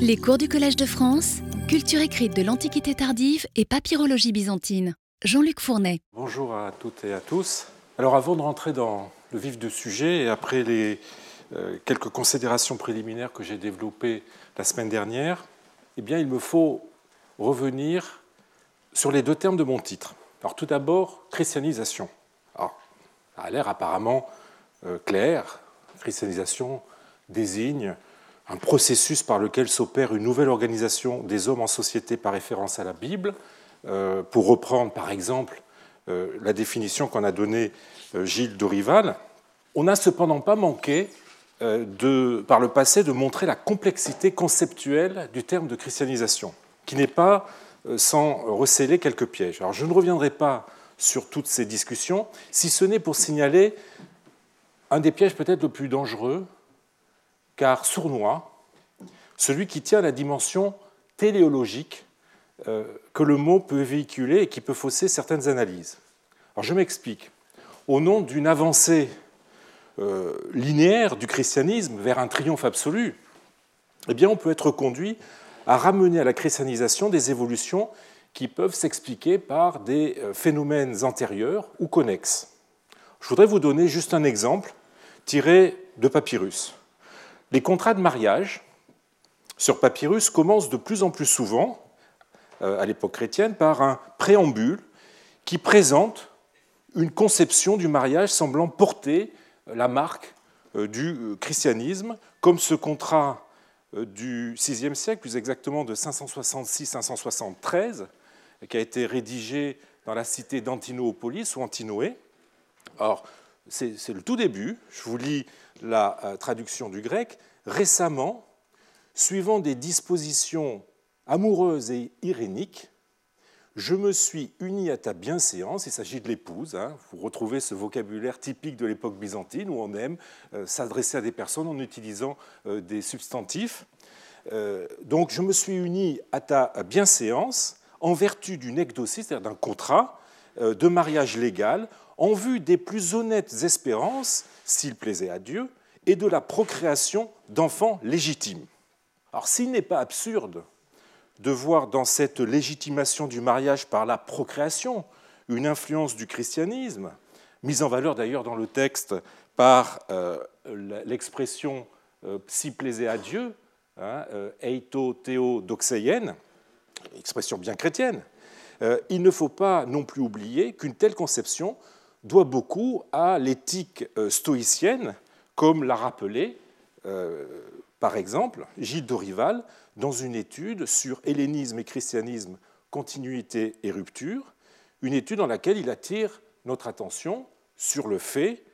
Les cours du Collège de France, culture écrite de l'Antiquité tardive et papyrologie byzantine. Jean-Luc Fournet. Bonjour à toutes et à tous. Alors avant de rentrer dans le vif du sujet et après les euh, quelques considérations préliminaires que j'ai développées la semaine dernière, eh bien il me faut revenir sur les deux termes de mon titre. Alors tout d'abord, christianisation. Alors, ça a l'air apparemment euh, clair. Christianisation désigne un processus par lequel s'opère une nouvelle organisation des hommes en société par référence à la Bible. Euh, pour reprendre par exemple euh, la définition qu'en a donnée Gilles Dorival, on n'a cependant pas manqué par le passé de montrer la complexité conceptuelle du terme de christianisation, qui n'est pas sans recéler quelques pièges. Alors je ne reviendrai pas sur toutes ces discussions, si ce n'est pour signaler un des pièges peut-être le plus dangereux, car sournois, celui qui tient la dimension téléologique euh, que le mot peut véhiculer et qui peut fausser certaines analyses. Alors je m'explique. Au nom d'une avancée euh, linéaire du christianisme vers un triomphe absolu, eh on peut être conduit à ramener à la christianisation des évolutions qui peuvent s'expliquer par des euh, phénomènes antérieurs ou connexes. Je voudrais vous donner juste un exemple tiré de papyrus. Les contrats de mariage sur papyrus commencent de plus en plus souvent, euh, à l'époque chrétienne, par un préambule qui présente une conception du mariage semblant porter la marque euh, du christianisme, comme ce contrat du VIe siècle, plus exactement de 566-573, qui a été rédigé dans la cité d'Antinoopolis ou Antinoé. C'est le tout début, je vous lis la euh, traduction du grec. Récemment, suivant des dispositions amoureuses et iréniques, je me suis uni à ta bienséance, il s'agit de l'épouse, hein. vous retrouvez ce vocabulaire typique de l'époque byzantine où on aime euh, s'adresser à des personnes en utilisant euh, des substantifs. donc je me suis uni à ta bienséance en vertu d'une ecdosie, c'est-à-dire d'un contrat de mariage légal, en vue des plus honnêtes espérances, s'il plaisait à Dieu, et de la procréation d'enfants légitimes. Alors s'il n'est pas absurde de voir dans cette légitimation du mariage par la procréation une influence du christianisme, mise en valeur d'ailleurs dans le texte par euh, l'expression euh, si plaisait à Dieu, hein, eito théo doxeien, expression bien chrétienne, euh, il ne faut pas non plus oublier qu'une telle conception doit beaucoup à l'éthique euh, stoïcienne, comme l'a rappelé, euh, par exemple, Gilles Dorival dans une étude sur hellénisme et christianisme, continuité et rupture, une étude dans laquelle il attire notre attention sur le fait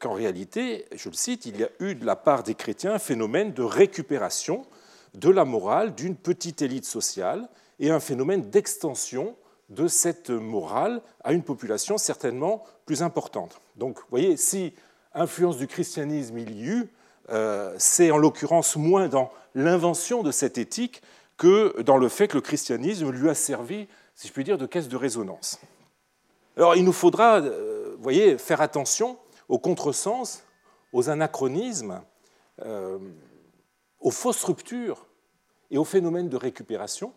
qu'en réalité, je le cite, il y a eu de la part des chrétiens un phénomène de récupération de la morale d'une petite élite sociale et un phénomène d'extension de cette morale à une population certainement plus importante. Donc, vous voyez, si influence du christianisme il y eut, euh, c'est en l'occurrence moins dans l'invention de cette éthique que dans le fait que le christianisme lui a servi, si je puis dire, de caisse de résonance. Alors, il nous faudra, euh, vous voyez, faire attention aux contresens, aux anachronismes, euh, aux fausses ruptures et aux phénomènes de récupération,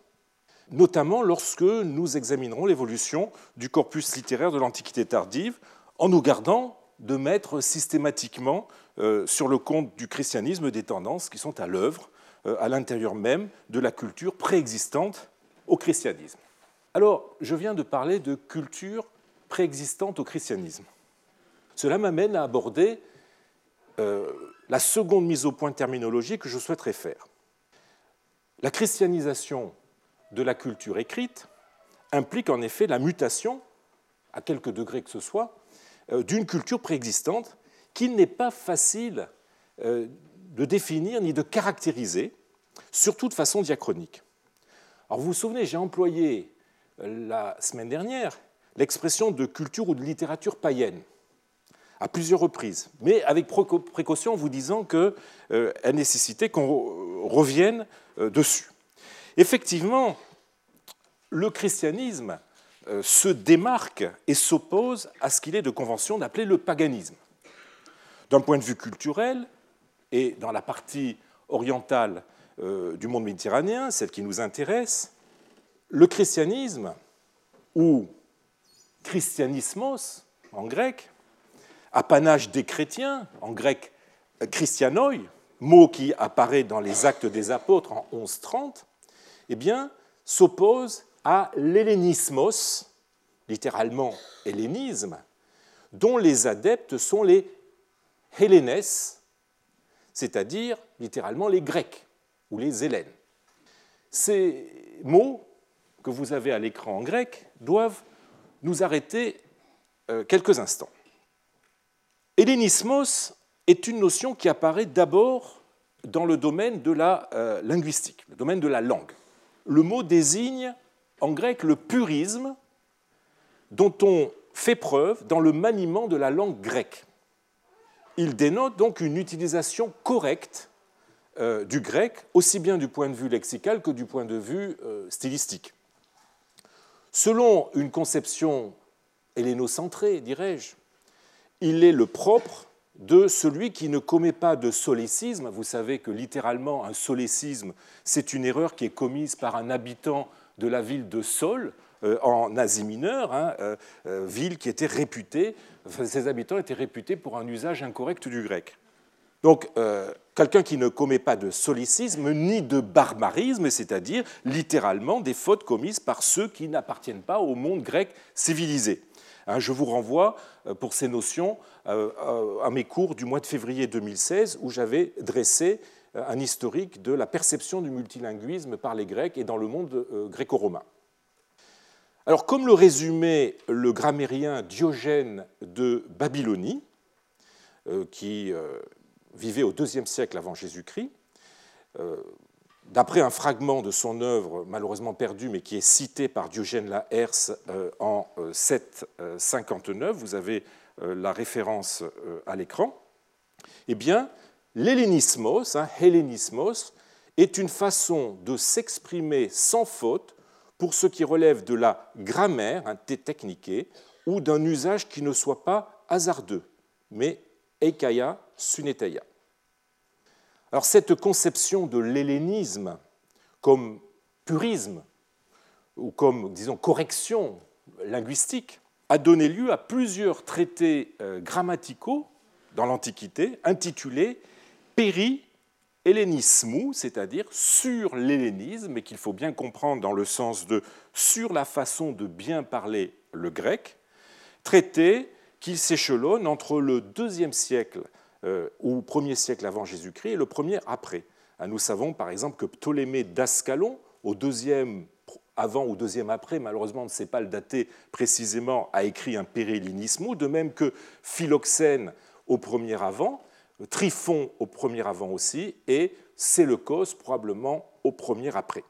notamment lorsque nous examinerons l'évolution du corpus littéraire de l'Antiquité tardive, en nous gardant de mettre systématiquement euh, sur le compte du christianisme des tendances qui sont à l'œuvre euh, à l'intérieur même de la culture préexistante au christianisme. Alors, je viens de parler de culture préexistante au christianisme. Cela m'amène à aborder euh, la seconde mise au point terminologique que je souhaiterais faire. La christianisation de la culture écrite implique en effet la mutation, à quelque degré que ce soit, euh, d'une culture préexistante qu'il n'est pas facile euh, de définir ni de caractériser, surtout de façon diachronique. Alors vous vous souvenez, j'ai employé euh, la semaine dernière l'expression de culture ou de littérature païenne à plusieurs reprises, mais avec précaution en vous disant qu'elle nécessitait qu'on revienne dessus. Effectivement, le christianisme euh, se démarque et s'oppose à ce qu'il est de convention d'appeler le paganisme. D'un point de vue culturel, et dans la partie orientale du monde méditerranéen, celle qui nous intéresse, le christianisme, ou christianismos en grec, apanage des chrétiens, en grec christianoi, mot qui apparaît dans les actes des apôtres en 1130, eh bien, s'oppose à l'hellénismos, littéralement hellénisme, dont les adeptes sont les hellénes, c'est-à-dire littéralement les Grecs ou les Hélènes. Ces mots que vous avez à l'écran en grec doivent nous arrêter euh, quelques instants. Hellénismos est une notion qui apparaît d'abord dans le domaine de la euh, linguistique, le domaine de la langue. Le mot désigne en grec le purisme dont on fait preuve dans le maniement de la langue grecque. Il dénote donc une utilisation correcte euh, du grec, aussi bien du point de vue lexical que du point de vue euh, stylistique. Selon une conception hellénocentrée, dirais-je, il est le propre de celui qui ne commet pas de solécisme. Vous savez que littéralement, un solécisme, c'est une erreur qui est commise par un habitant de la ville de Sol, euh, en Asie mineure, hein, euh, euh, ville qui était réputée, ses habitants étaient réputés pour un usage incorrect du grec. Donc, quelqu'un qui ne commet pas de solécisme ni de barbarisme, c'est-à-dire littéralement des fautes commises par ceux qui n'appartiennent pas au monde grec civilisé. Hein, je vous renvoie euh, pour ces notions euh, euh, à mes cours du mois de février 2016 où j'avais dressé un historique de la perception du multilinguisme par les Grecs et dans le monde gréco-romain. Alors, comme le résumait le grammairien Diogène de Babylonie, qui vivait au IIe siècle avant Jésus-Christ, d'après un fragment de son œuvre malheureusement perdu, mais qui est cité par Diogène Laërce euh, en 759, vous avez euh, la référence euh, à l'écran, eh bien, hein, est une façon de s'exprimer sans faute pour ce qui relève de la grammaire, un techniqué, ou d'un usage qui ne soit pas hasardeux, mais eikaya suneteia. Alors cette conception de l'hellénisme comme purisme ou comme, disons, correction linguistique a donné lieu à plusieurs traités euh, grammaticaux dans l'Antiquité intitulés Péri hellénismou, c'est-à-dire sur l'hellénisme, et qu'il faut bien comprendre dans le sens de sur la façon de bien parler le grec, traités qui s'échelonnent entre le deuxième siècle au premier siècle avant Jésus-Christ et le premier après. Ah, nous savons par exemple que Ptolémée d'Ascalon, au deuxième avant ou deuxième après, malheureusement on ne sait pas le dater précisément, a écrit un Pérélinismo, de même que Philoxène au premier avant, Tryphon au premier avant aussi, et Séleucos probablement au premier après.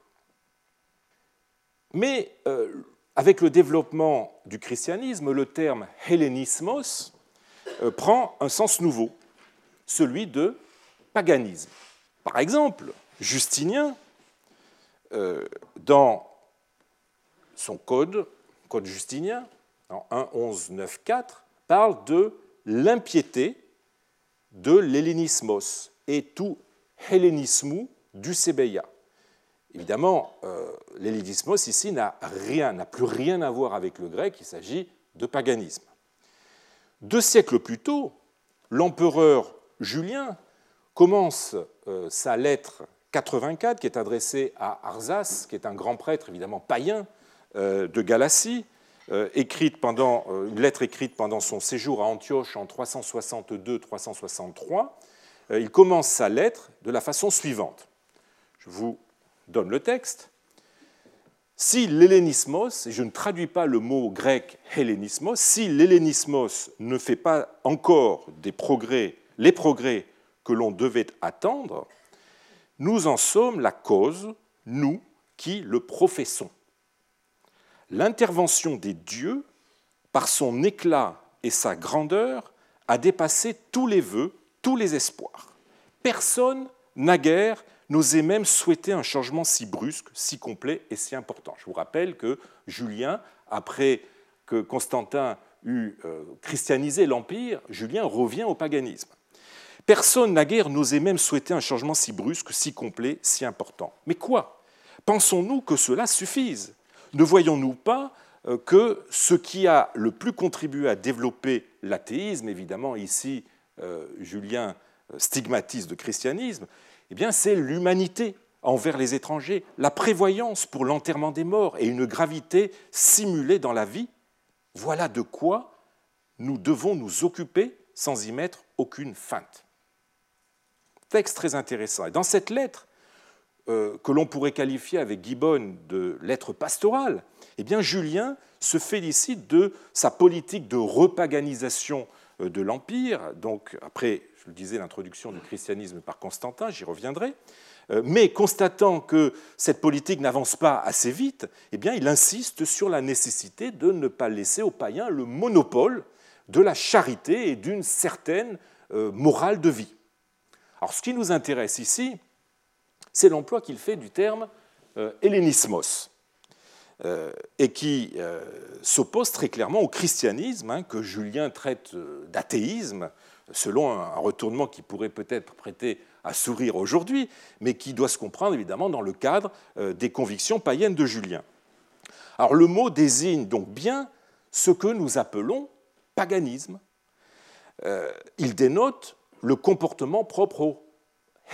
Mais euh, avec le développement du christianisme, le terme hellénismos euh, prend un sens nouveau celui de paganisme. Par exemple, Justinien, euh, dans son code, code justinien, en 1.11.9.4, parle de l'impiété de l'hellénismos et tout hellénismou du Sébeia. Évidemment, euh, l'hellénismos ici n'a rien, n'a plus rien à voir avec le grec, il s'agit de paganisme. Deux siècles plus tôt, l'empereur Julien commence euh, sa lettre 84, qui est adressée à Arzas, qui est un grand prêtre, évidemment païen, euh, de Galatie, euh, une lettre écrite pendant son séjour à Antioche en 362-363. Il commence sa lettre de la façon suivante. Je vous donne le texte. Si l'hellénismos, et je ne traduis pas le mot grec hellénismos, si l'hellénismos ne fait pas encore des progrès les progrès que l'on devait attendre, nous en sommes la cause, nous qui le professons. L'intervention des dieux, par son éclat et sa grandeur, a dépassé tous les vœux, tous les espoirs. Personne, naguère, n'osait même souhaiter un changement si brusque, si complet et si important. Je vous rappelle que Julien, après que Constantin eut euh, christianisé l'Empire, Julien revient au paganisme. Personne naguère n'osait même souhaiter un changement si brusque, si complet, si important. Mais quoi? Pensons-nous que cela suffise? Ne voyons-nous pas euh, que ce qui a le plus contribué à développer l'athéisme, évidemment ici euh, Julien euh, stigmatise le christianisme, eh bien c'est l'humanité envers les étrangers, la prévoyance pour l'enterrement des morts et une gravité simulée dans la vie. Voilà de quoi nous devons nous occuper sans y mettre aucune feinte. Texte très intéressant. Et dans cette lettre, euh, que l'on pourrait qualifier avec Gibbon de lettre pastorale, eh Julien se félicite de sa politique de repaganisation euh, de l'Empire, donc après, je le disais, l'introduction du christianisme par Constantin, j'y reviendrai, euh, mais constatant que cette politique n'avance pas assez vite, eh il insiste sur la nécessité de ne pas laisser aux païens le monopole de la charité et d'une certaine morale de vie. Alors, ce qui nous intéresse ici, c'est l'emploi qu'il fait du terme euh, hellénismos, euh, et qui euh, s'oppose très clairement au christianisme, hein, que Julien traite d'athéisme, selon un retournement qui pourrait peut-être prêter à sourire aujourd'hui, mais qui doit se comprendre évidemment dans le cadre des convictions païennes de Julien. Alors le mot désigne donc bien ce que nous appelons paganisme. il dénote le comportement propre au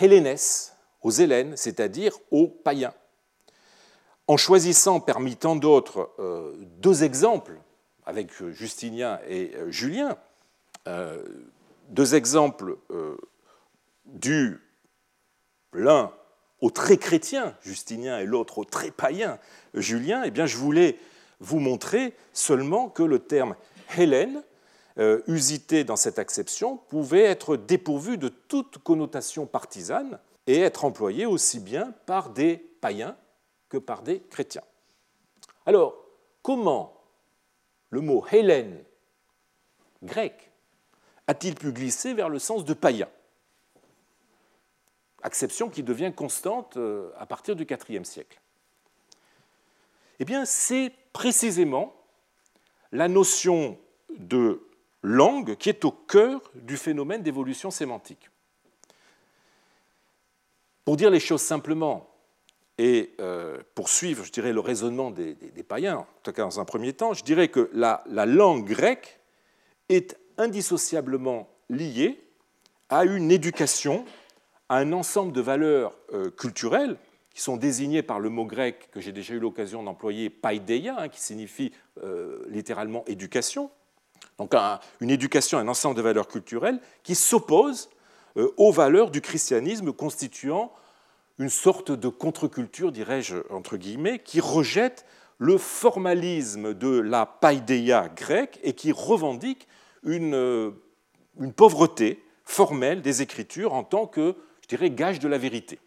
hellénès, aux Hélènes, c'est-à-dire aux païens. En choisissant parmi tant d'autres euh, deux exemples, avec Justinien et euh, Julien, euh, deux exemples dus l'un au très chrétien, Justinien, et l'autre au très païen, Julien, eh bien, je voulais vous montrer seulement que le terme Hélène, usité dans cette acception, pouvait être dépourvu de toute connotation partisane et être employé aussi bien par des païens que par des chrétiens. Alors, comment le mot Hélène grec a-t-il pu glisser vers le sens de païen? Acception qui devient constante euh, à partir du IVe siècle. Eh bien, c'est précisément la notion de langue qui est au cœur du phénomène d'évolution sémantique. Pour dire les choses simplement et euh, pour suivre, je dirais, le raisonnement des, païens, en tout cas dans un premier temps, je dirais que la, langue grecque est indissociablement liée à une éducation, à un ensemble de valeurs euh, culturelles qui sont désignées par le mot grec que j'ai déjà eu l'occasion d'employer, paideia, hein, qui signifie euh, littéralement éducation. Donc une éducation, un ensemble de valeurs culturelles qui s'opposent euh, aux valeurs du christianisme constituant une sorte de contre-culture, dirais-je, entre guillemets, qui rejette le formalisme de la paideia grecque et qui revendique une, euh, une pauvreté formelle des Écritures en tant que, je dirais, gage de la vérité.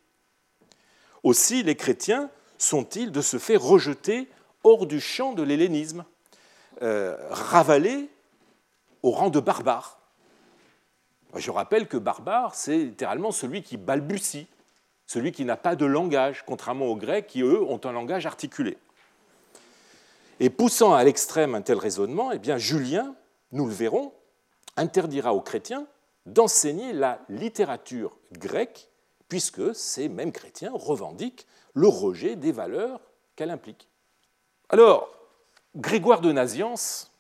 Aussi, les chrétiens sont-ils de ce fait rejetés hors du champ de l'hellénisme, euh, ravalés au rang de barbares je rappelle que barbare, c'est littéralement celui qui balbutie, celui qui n'a pas de langage, contrairement aux Grecs qui, eux, ont un langage articulé. Et poussant à l'extrême un tel raisonnement, eh bien, Julien, nous le verrons, interdira aux chrétiens d'enseigner la littérature grecque, puisque ces mêmes chrétiens revendiquent le rejet des valeurs qu'elle implique. Alors, Grégoire de Naziance,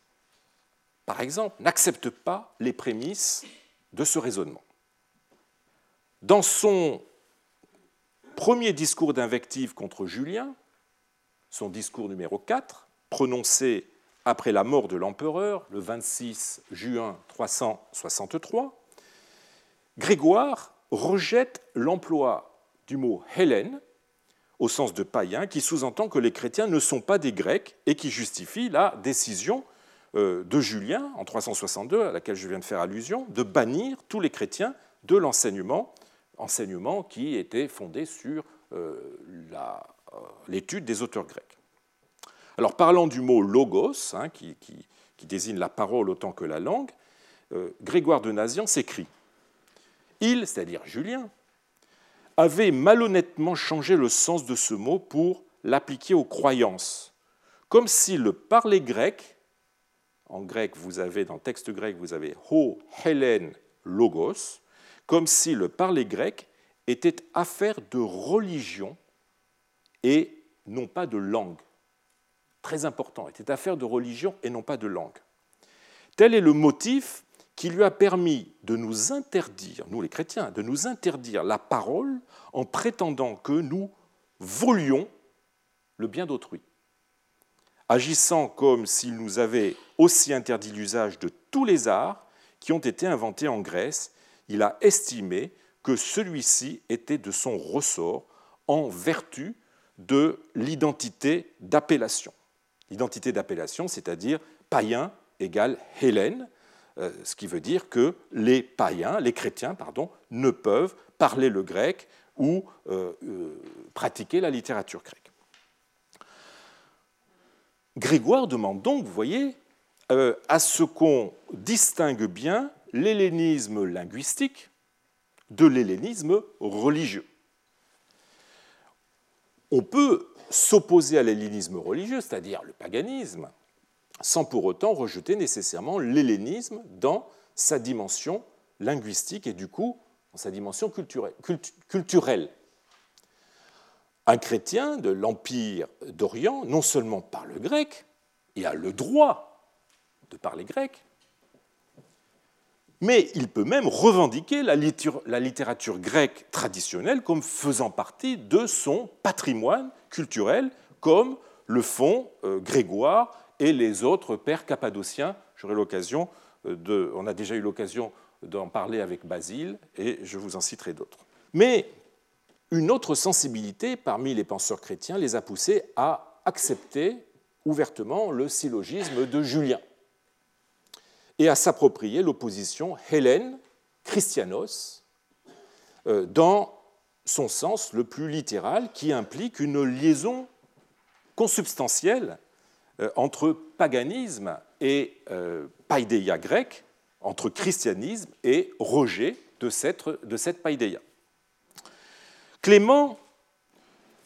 par exemple, n'accepte pas les prémices de ce raisonnement. Dans son premier discours d'invective contre Julien, son discours numéro 4, prononcé après la mort de l'empereur le 26 juin 363, Grégoire rejette l'emploi du mot Hélène au sens de païen, qui sous-entend que les chrétiens ne sont pas des Grecs et qui justifie la décision de Julien, en 362, à laquelle je viens de faire allusion, de bannir tous les chrétiens de l'enseignement, enseignement qui était fondé sur euh, euh, l'étude des auteurs grecs. Alors parlant du mot logos, hein, qui, désigne la parole autant que la langue, Grégoire de Nazian s'écrit Il, c'est-à-dire Julien, avait malhonnêtement changé le sens de ce mot pour l'appliquer aux croyances, comme si le parler grec en grec, vous avez, dans le texte grec, vous avez ho, helen, logos, comme si le parler grec était affaire de religion et non pas de langue. Très important, était affaire de religion et non pas de langue. Tel est le motif qui lui a permis de nous interdire, nous les chrétiens, de nous interdire la parole en prétendant que nous volions le bien d'autrui. Agissant comme s'il nous avait aussi interdit l'usage de tous les arts qui ont été inventés en Grèce, il a estimé que celui-ci était de son ressort en vertu de l'identité d'appellation. L'identité d'appellation, c'est-à-dire païen égale Hélène, euh, ce qui veut dire que les païens, les chrétiens, pardon, ne peuvent parler le grec ou euh, euh, pratiquer la littérature grecque. Grégoire demande donc, vous voyez, à ce qu'on distingue bien l'hellénisme linguistique de l'hellénisme religieux. On peut s'opposer à l'hellénisme religieux, c'est-à-dire le paganisme, sans pour autant rejeter nécessairement l'hellénisme dans sa dimension linguistique et du coup dans sa dimension culturelle. Un chrétien de l'Empire d'Orient non seulement parle grec, et a le droit de parler grec, mais il peut même revendiquer la littérature grecque traditionnelle comme faisant partie de son patrimoine culturel, comme le font euh, Grégoire et les autres pères cappadociens. J'aurai l'occasion euh, de, on a déjà eu l'occasion d'en parler avec Basile et je vous en citerai d'autres. Mais une autre sensibilité parmi les penseurs chrétiens les a poussés à accepter ouvertement le syllogisme de Julien et à s'approprier l'opposition Hélène-Christianos euh, dans son sens le plus littéral qui implique une liaison consubstantielle euh, entre paganisme et euh, païdéia grec, entre christianisme et rejet de cette, de païdéia. Clément,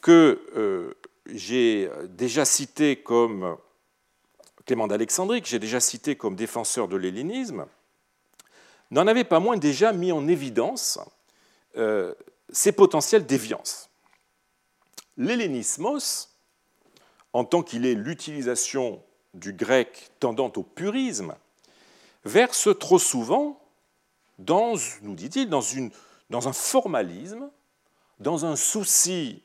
que j'ai déjà cité comme Clément d'Alexandrie, que j'ai déjà cité comme défenseur de l'hellénisme, n'en avait pas moins déjà mis en évidence ses potentielles déviances. L'hellénismos en tant qu'il est l'utilisation du grec tendant au purisme, verse trop souvent dans, nous dit-il, dans un formalisme, dans un souci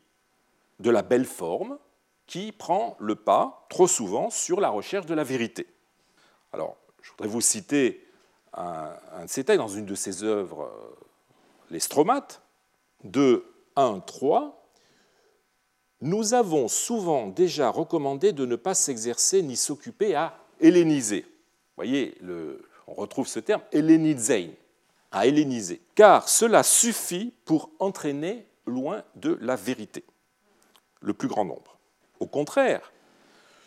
de la belle forme qui prend le pas trop souvent sur la recherche de la vérité. Alors, je voudrais vous citer un, de ces textes dans une de ses œuvres, euh, Les Stromates, de 1-3, nous avons souvent déjà recommandé de ne pas s'exercer ni s'occuper à helléniser. Vous voyez, on retrouve ce terme, hellénizein, à helléniser, car cela suffit pour entraîner loin de la vérité le plus grand nombre. Au contraire,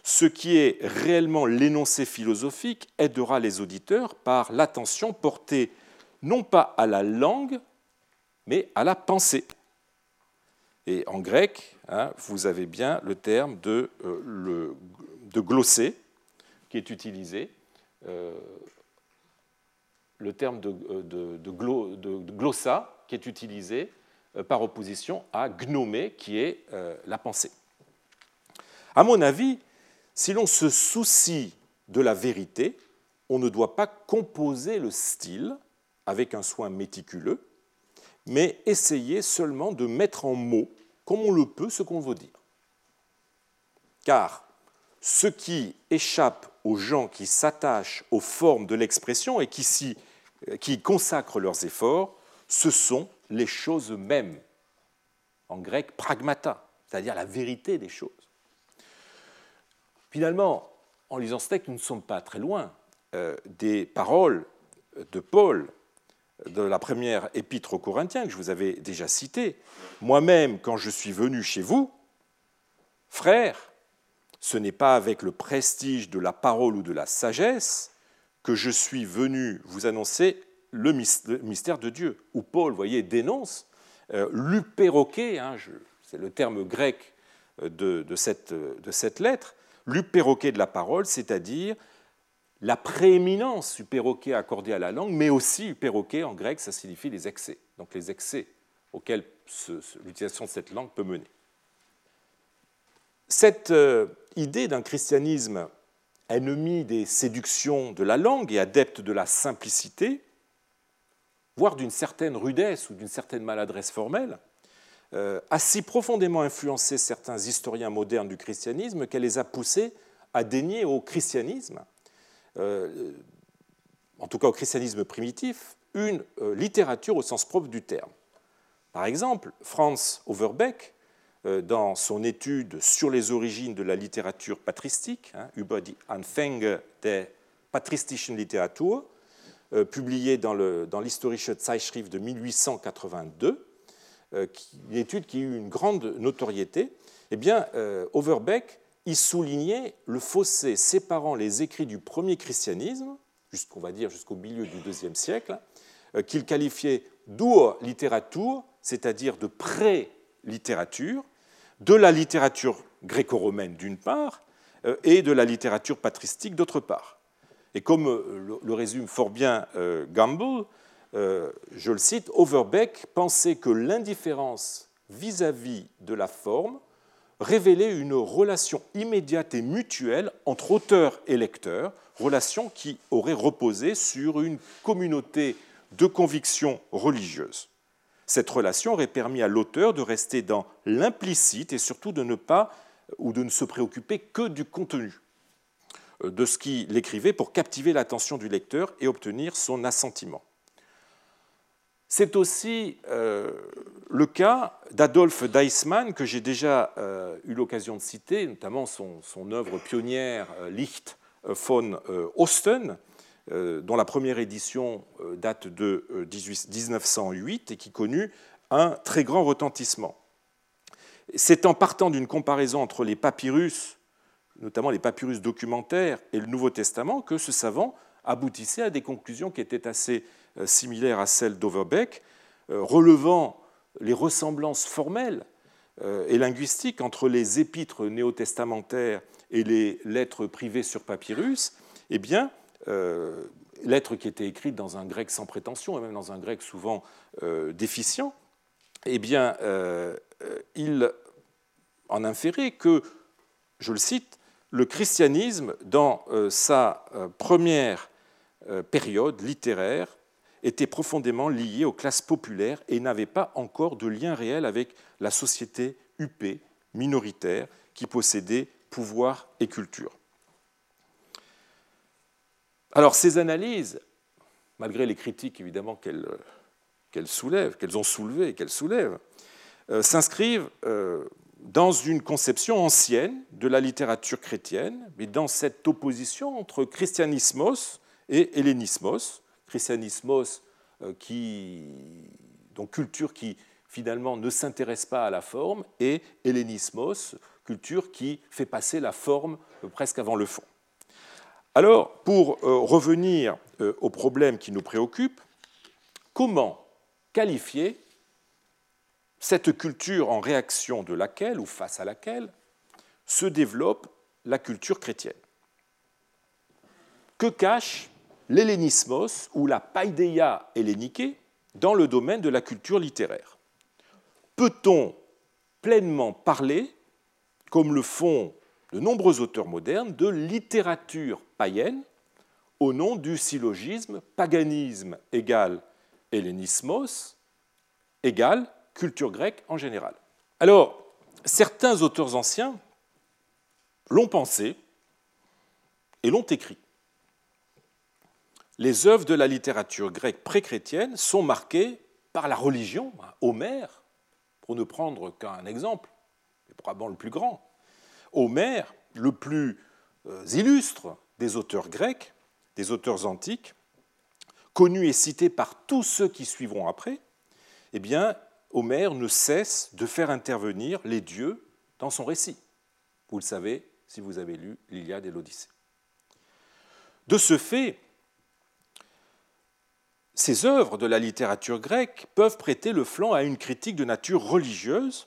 ce qui est réellement l'énoncé philosophique aidera les auditeurs par l'attention portée non pas à la langue, mais à la pensée. Et en grec, hein, vous avez bien le terme de, euh, glossé qui est utilisé, euh, le terme de, euh, de, glossa qui est utilisé par opposition à gnomé qui est la pensée. À mon avis, si l'on se soucie de la vérité, on ne doit pas composer le style avec un soin méticuleux, mais essayer seulement de mettre en mots comme on le peut ce qu'on veut dire. Car ce qui échappe aux gens qui s'attachent aux formes de l'expression et qui, consacrent leurs efforts, ce sont les choses mêmes. En grec, pragmata, c'est-à-dire la vérité des choses. Finalement, en lisant ce texte, nous ne sommes pas très loin euh, des paroles de Paul de la première épître aux Corinthiens que je vous avais déjà citée, moi-même, quand je suis venu chez vous, frère, ce n'est pas avec le prestige de la parole ou de la sagesse que je suis venu vous annoncer le mystère de Dieu. Où Paul, vous voyez, dénonce euh, hein, c'est le terme grec euh, cette, de cette lettre, l'upéroqué de la parole, c'est-à-dire la prééminence du perroquet accordée à la langue, mais aussi du perroquet en grec, ça signifie les excès, donc les excès auxquels l'utilisation de cette langue peut mener. Cette euh, idée d'un christianisme ennemi des séductions de la langue et adepte de la simplicité, voire d'une certaine rudesse ou d'une certaine maladresse formelle, a si profondément influencé certains historiens modernes du christianisme qu'elle les a poussés à dénier au christianisme, euh, en tout cas au christianisme primitif, une euh, littérature au sens propre du terme. Par exemple, Franz Overbeck, dans son étude sur les origines de la littérature patristique, hein, Über die Anfänge der patristischen Literatur, publiée dans l'Historische Zeitschrift de 1882, euh, une étude qui a eu une grande notoriété, eh bien, euh, Overbeck y soulignait le fossé séparant les écrits du premier christianisme, jusqu'on va dire jusqu'au milieu du deuxième siècle, euh, qu'il qualifiait d'ur littérature, c'est-à-dire de pré-littérature, de la littérature gréco-romaine d'une part, et de la littérature patristique d'autre part. Et comme le résume fort bien Gamble, euh, je le cite, Overbeck pensait que l'indifférence vis-à-vis de la forme révélait une relation immédiate et mutuelle entre auteur et lecteur, relation qui aurait reposé sur une communauté de convictions religieuses. Cette relation aurait permis à l'auteur de rester dans l'implicite et surtout de ne pas ou de ne se préoccuper que du contenu euh, de ce qu'il écrivait pour captiver l'attention du lecteur et obtenir son assentiment. C'est aussi euh, le cas d'Adolphe Deissmann, que j'ai déjà euh, eu l'occasion de citer, notamment son, œuvre pionnière euh, Licht von Osten, dont la première édition date de 1908 et qui connut un très grand retentissement. C'est en partant d'une comparaison entre les papyrus, notamment les papyrus documentaires, et le Nouveau Testament, que ce savant aboutissait à des conclusions qui étaient assez euh, similaires à celles d'Overbeck, euh, relevant les ressemblances formelles euh, et linguistiques entre les épîtres néo-testamentaires et les lettres privées sur papyrus, eh bien, lettres qui étaient écrites dans un grec sans prétention et même dans un grec souvent déficient, eh bien, il en inférait que, je le cite, le christianisme, dans sa première période littéraire, était profondément lié aux classes populaires et n'avait pas encore de lien réel avec la société huppée, minoritaire, qui possédait pouvoir et culture. Alors ces analyses, malgré les critiques évidemment qu'elles soulèvent, qu'elles ont soulevées et qu'elles soulèvent, euh, s'inscrivent euh, dans une conception ancienne de la littérature chrétienne, mais dans cette opposition entre christianismos et hellénismos, christianismos, euh, qui, donc culture qui finalement ne s'intéresse pas à la forme, et hellénismos, culture qui fait passer la forme euh, presque avant le fond. Alors, pour euh, revenir au problème qui nous préoccupe, comment qualifier cette culture en réaction de laquelle ou face à laquelle se développe la culture chrétienne? Que cache l'hellénismos ou la paideia helléniquée dans le domaine de la culture littéraire. Peut-on pleinement parler, comme le font de nombreux auteurs modernes, de littérature païenne au nom du syllogisme paganisme égale hellénismos égale culture grecque en général? Alors, certains auteurs anciens l'ont pensé et l'ont écrit les œuvres de la littérature grecque pré-chrétienne sont marquées par la religion. Homère, pour ne prendre qu'un exemple, probablement le plus grand, Homère, le plus euh, illustre des auteurs grecs, des auteurs antiques, connu et cité par tous ceux qui suivront après, eh bien, Homère ne cesse de faire intervenir les dieux dans son récit. Vous le savez si vous avez lu l'Iliade et l'Odyssée. De ce fait, ces œuvres de la littérature grecque peuvent prêter le flanc à une critique de nature religieuse,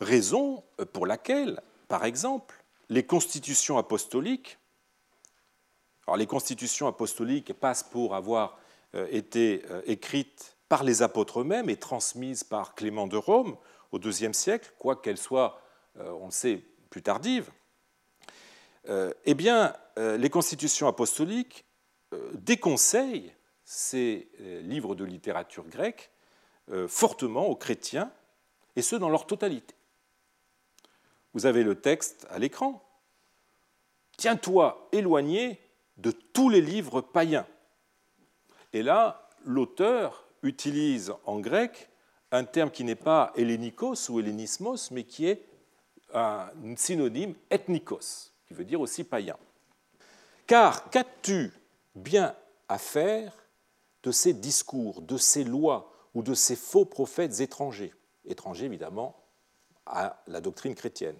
raison pour laquelle, par exemple, les constitutions apostoliques Alors, les constitutions apostoliques passent pour avoir été écrites par les apôtres eux-mêmes et transmises par Clément de Rome au IIe siècle, quoiqu'elles soient, on le sait, plus tardives. Eh bien, les constitutions apostoliques déconseillent ces livres de littérature grecque fortement aux chrétiens, et ce dans leur totalité. Vous avez le texte à l'écran. Tiens-toi éloigné de tous les livres païens. Et là, l'auteur utilise en grec un terme qui n'est pas hellénikos ou hellénismos, mais qui est un synonyme ethnikos, qui veut dire aussi païen. Car qu'as-tu bien à faire de ces discours, de ces lois ou de ces faux prophètes étrangers Étrangers, évidemment, à la doctrine chrétienne,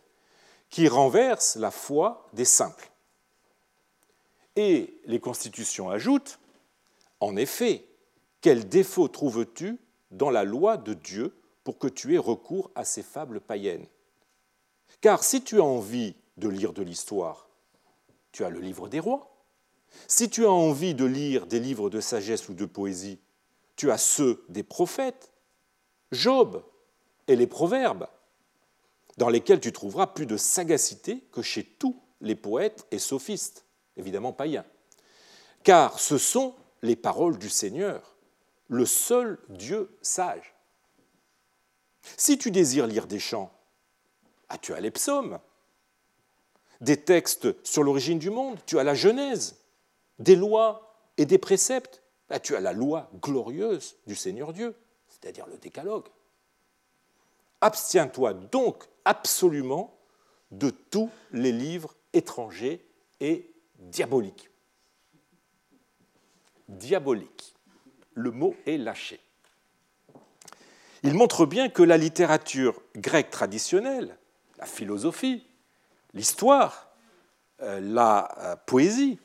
qui renverse la foi des simples. Et les constitutions ajoutent, en effet, quel défaut trouves-tu dans la loi de Dieu pour que tu aies recours à ces fables païennes? Car si tu as envie de lire de l'histoire, tu as le livre des rois. Si tu as envie de lire des livres de sagesse ou de poésie, tu as ceux des prophètes, Job et les proverbes dans lesquels tu trouveras plus de sagacité que chez tous les poètes et sophistes, évidemment païens. Car ce sont les paroles du Seigneur, le seul Dieu sage. Si tu désires lire des chants, tu as les psaumes, des textes sur l'origine du monde, tu as la Genèse, des lois et des préceptes, ah, tu as la loi glorieuse du Seigneur Dieu, c'est-à-dire le décalogue. Abstiens-toi donc absolument de tous les livres étrangers et diaboliques. Diabolique. Le mot est lâché. Il montre bien que la littérature grecque traditionnelle, la philosophie, l'histoire, euh, la euh, poésie,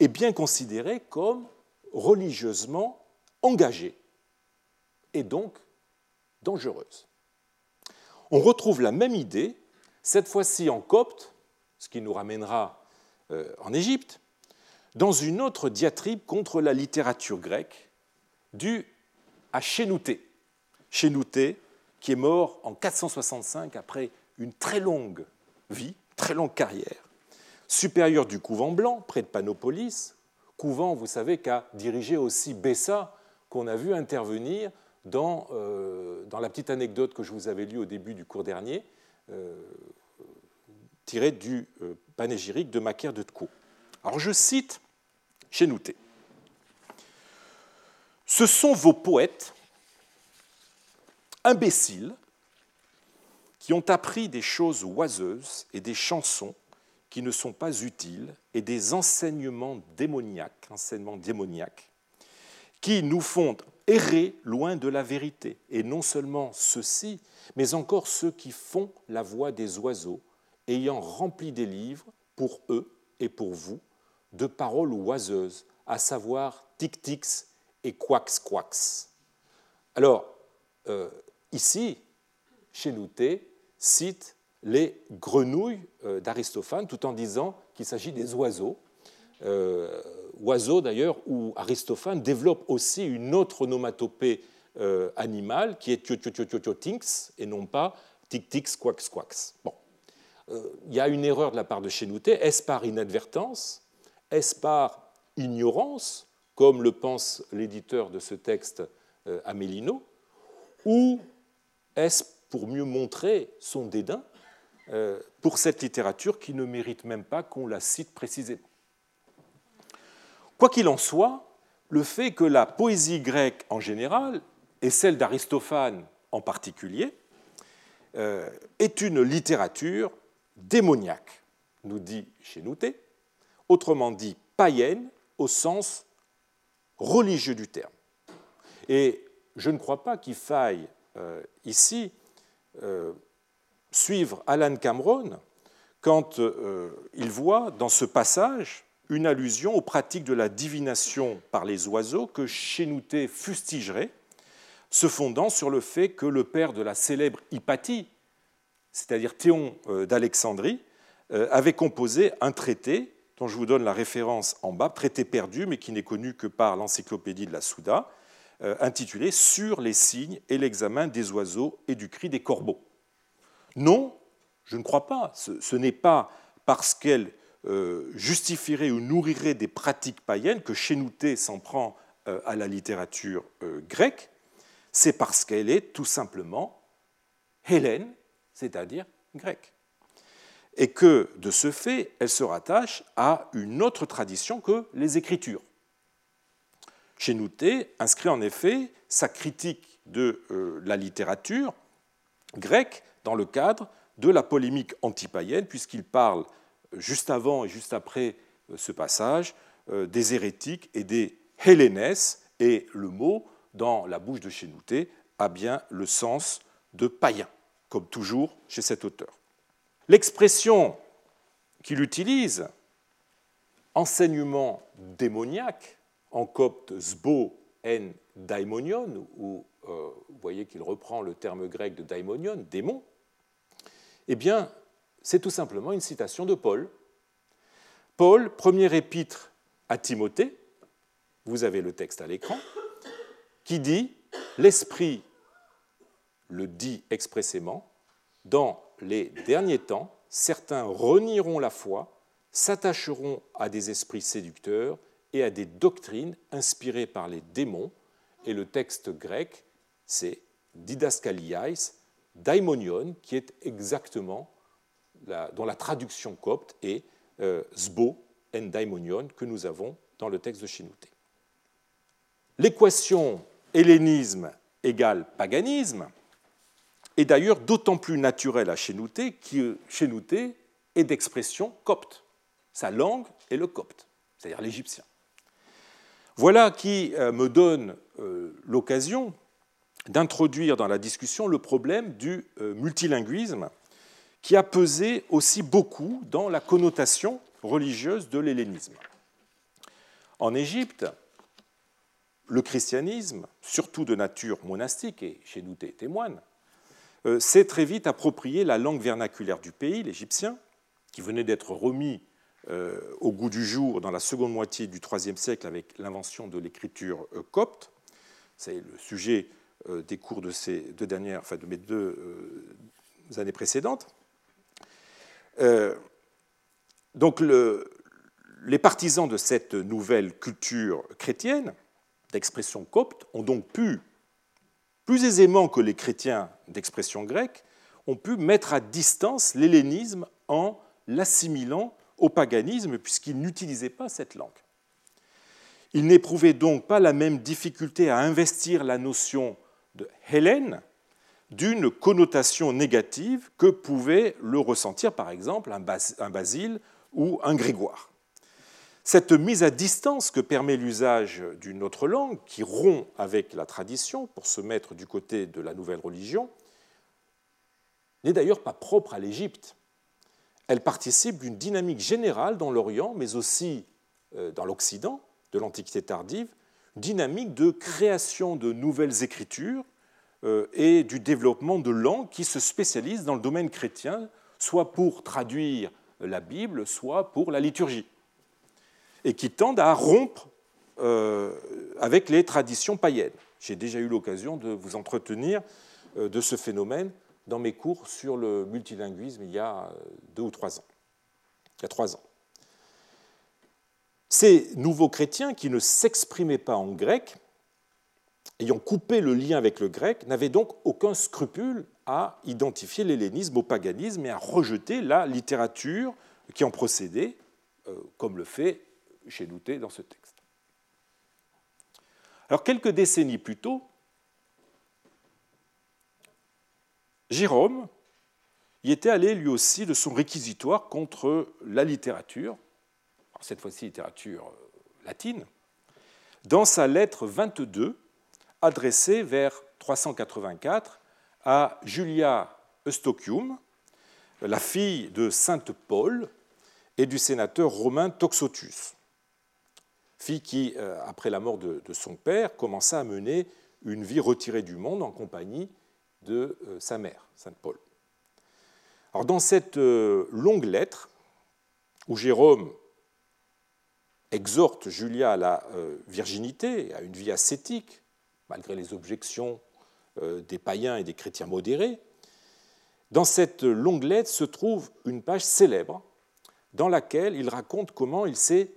est bien considérée comme religieusement engagée et donc dangereuse on retrouve la même idée, cette fois-ci en copte, ce qui nous ramènera euh, en Égypte, dans une autre diatribe contre la littérature grecque, due à Chénouté. Chénouté, qui est mort en 465 après une très longue vie, très longue carrière, supérieur du couvent blanc, près de Panopolis, couvent, vous savez, qu'a dirigé aussi Bessa, qu'on a vu intervenir dans, euh, la petite anecdote que je vous avais lue au début du cours dernier, euh, tirée du euh, panégyrique de Macaire de Tcou. Alors je cite Chénouté. Ce sont vos poètes, imbéciles, qui ont appris des choses oiseuses et des chansons qui ne sont pas utiles et des enseignements démoniaques, enseignements démoniaques qui nous font errer loin de la vérité. Et non seulement ceux-ci, mais encore ceux qui font la voix des oiseaux, ayant rempli des livres pour eux et pour vous de paroles oiseuses, à savoir tic-tics et quax-quax. Alors, euh, ici, Chénouté cite les grenouilles euh, d'Aristophane tout en disant qu'il s'agit des oiseaux. Euh, oiseau d'ailleurs où Aristophane développe aussi une autre onomatopée euh, animale qui est tinks et non pas tic tic squax squax. Bon. Il y a une erreur de la part de Chénouté. Est-ce par inadvertance? Est-ce par ignorance, comme le pense l'éditeur de ce texte, Amélino? Ou est-ce pour mieux montrer son dédain? Pour cette littérature qui ne mérite même pas qu'on la cite précisément Quoi qu'il en soit, le fait que la poésie grecque en général, et celle d'Aristophane en particulier, euh, est une littérature démoniaque, nous dit Chénouté, autrement dit païenne au sens religieux du terme. Et je ne crois pas qu'il faille euh, ici euh, suivre Alan Cameron quand il voit dans ce passage une allusion aux pratiques de la divination par les oiseaux que Chénouté fustigerait, se fondant sur le fait que le père de la célèbre Hypatie, c'est-à-dire Théon euh, d'Alexandrie, euh, avait composé un traité dont je vous donne la référence en bas, traité perdu, mais qui n'est connu que par l'encyclopédie de la Souda, euh, intitulé Sur les signes et l'examen des oiseaux et du cri des corbeaux. Non, je ne crois pas. Ce, n'est pas parce qu'elle euh, justifierait ou nourrirait des pratiques païennes que Chénouté s'en prend euh, à la littérature grecque, c'est parce qu'elle est tout simplement hélène, c'est-à-dire grecque et que, de ce fait, elle se rattache à une autre tradition que les Écritures. Chénouté inscrit en effet sa critique de euh, la littérature grecque dans le cadre de la polémique antipaïenne, puisqu'il parle juste avant et juste après euh, ce passage euh, des hérétiques et des hellénes, et le mot, dans la bouche de Chénouté, a bien le sens de païen, comme toujours chez cet auteur. L'expression qu'il utilise, enseignement démoniaque, en copte sbo en daimonion, où euh, vous voyez qu'il reprend le terme grec de daimonion, démon, eh bien, c'est tout simplement une citation de Paul. Paul, premier épître à Timothée, vous avez le texte à l'écran, qui dit L'Esprit le dit expressément, dans les derniers temps, certains renieront la foi, s'attacheront à des esprits séducteurs et à des doctrines inspirées par les démons. Et le texte grec, c'est didaskaliais, daimonion, qui est exactement, dont la traduction copte est euh, sbo en daimonion, que nous avons dans le texte de Chinouté. L'équation hellénisme égale paganisme est d'ailleurs d'autant plus naturel à Chénouté que Chénouté est d'expression copte. Sa langue est le copte, c'est-à-dire l'égyptien. Voilà qui euh, me donne euh, l'occasion d'introduire dans la discussion le problème du euh, multilinguisme qui a pesé aussi beaucoup dans la connotation religieuse de l'hellénisme. En Égypte, le christianisme, surtout de nature monastique, et Chénouté témoigne, euh, s'est très vite approprié la langue vernaculaire du pays, l'égyptien, qui venait d'être remis euh, au goût du jour dans la seconde moitié du IIIe siècle avec l'invention de l'écriture copte. C'est le sujet des cours de ces deux dernières, enfin de mes deux années précédentes. donc les partisans de cette nouvelle culture chrétienne d'expression copte ont donc pu plus aisément que les chrétiens d'expression grecque, ont pu mettre à distance l'hellénisme en l'assimilant au paganisme, puisqu'ils n'utilisaient pas cette langue. Ils n'éprouvaient donc pas la même difficulté à investir la notion de Hélène d'une connotation négative que pouvait le ressentir par exemple un Basile ou un Grégoire. Cette mise à distance que permet l'usage d'une autre langue, qui rompt avec la tradition pour se mettre du côté de la nouvelle religion, n'est d'ailleurs pas propre à l'Égypte. Elle participe d'une dynamique générale dans l'Orient, mais aussi euh, dans l'Occident de l'Antiquité tardive, dynamique de création de nouvelles écritures euh, et du développement de langues qui se spécialisent dans le domaine chrétien, soit pour traduire la Bible, soit pour la liturgie et qui tendent à rompre euh, avec les traditions païennes. J'ai déjà eu l'occasion de vous entretenir euh, de ce phénomène dans mes cours sur le multilinguisme il y a deux ou trois ans. Il y a trois ans. Ces nouveaux chrétiens qui ne s'exprimaient pas en grec, ayant coupé le lien avec le grec, n'avaient donc aucun scrupule à identifier l'hellénisme au paganisme et à rejeter la littérature qui en procédait, comme le fait chez Douté dans ce texte. Alors, quelques décennies plus tôt, Jérôme y était allé lui aussi de son réquisitoire contre la littérature, cette fois-ci littérature euh, latine, dans sa lettre 22 adressée vers 384 à Julia Eustochium, la fille de sainte Paul et du sénateur romain Toxotus fille qui, euh, après la mort de, son père, commença à mener une vie retirée du monde en compagnie de euh, sa mère, Sainte Paul. Alors, dans cette longue lettre, où Jérôme exhorte Julia à la euh, virginité, à une vie ascétique, malgré les objections euh, des païens et des chrétiens modérés, dans cette longue lettre se trouve une page célèbre dans laquelle il raconte comment il s'est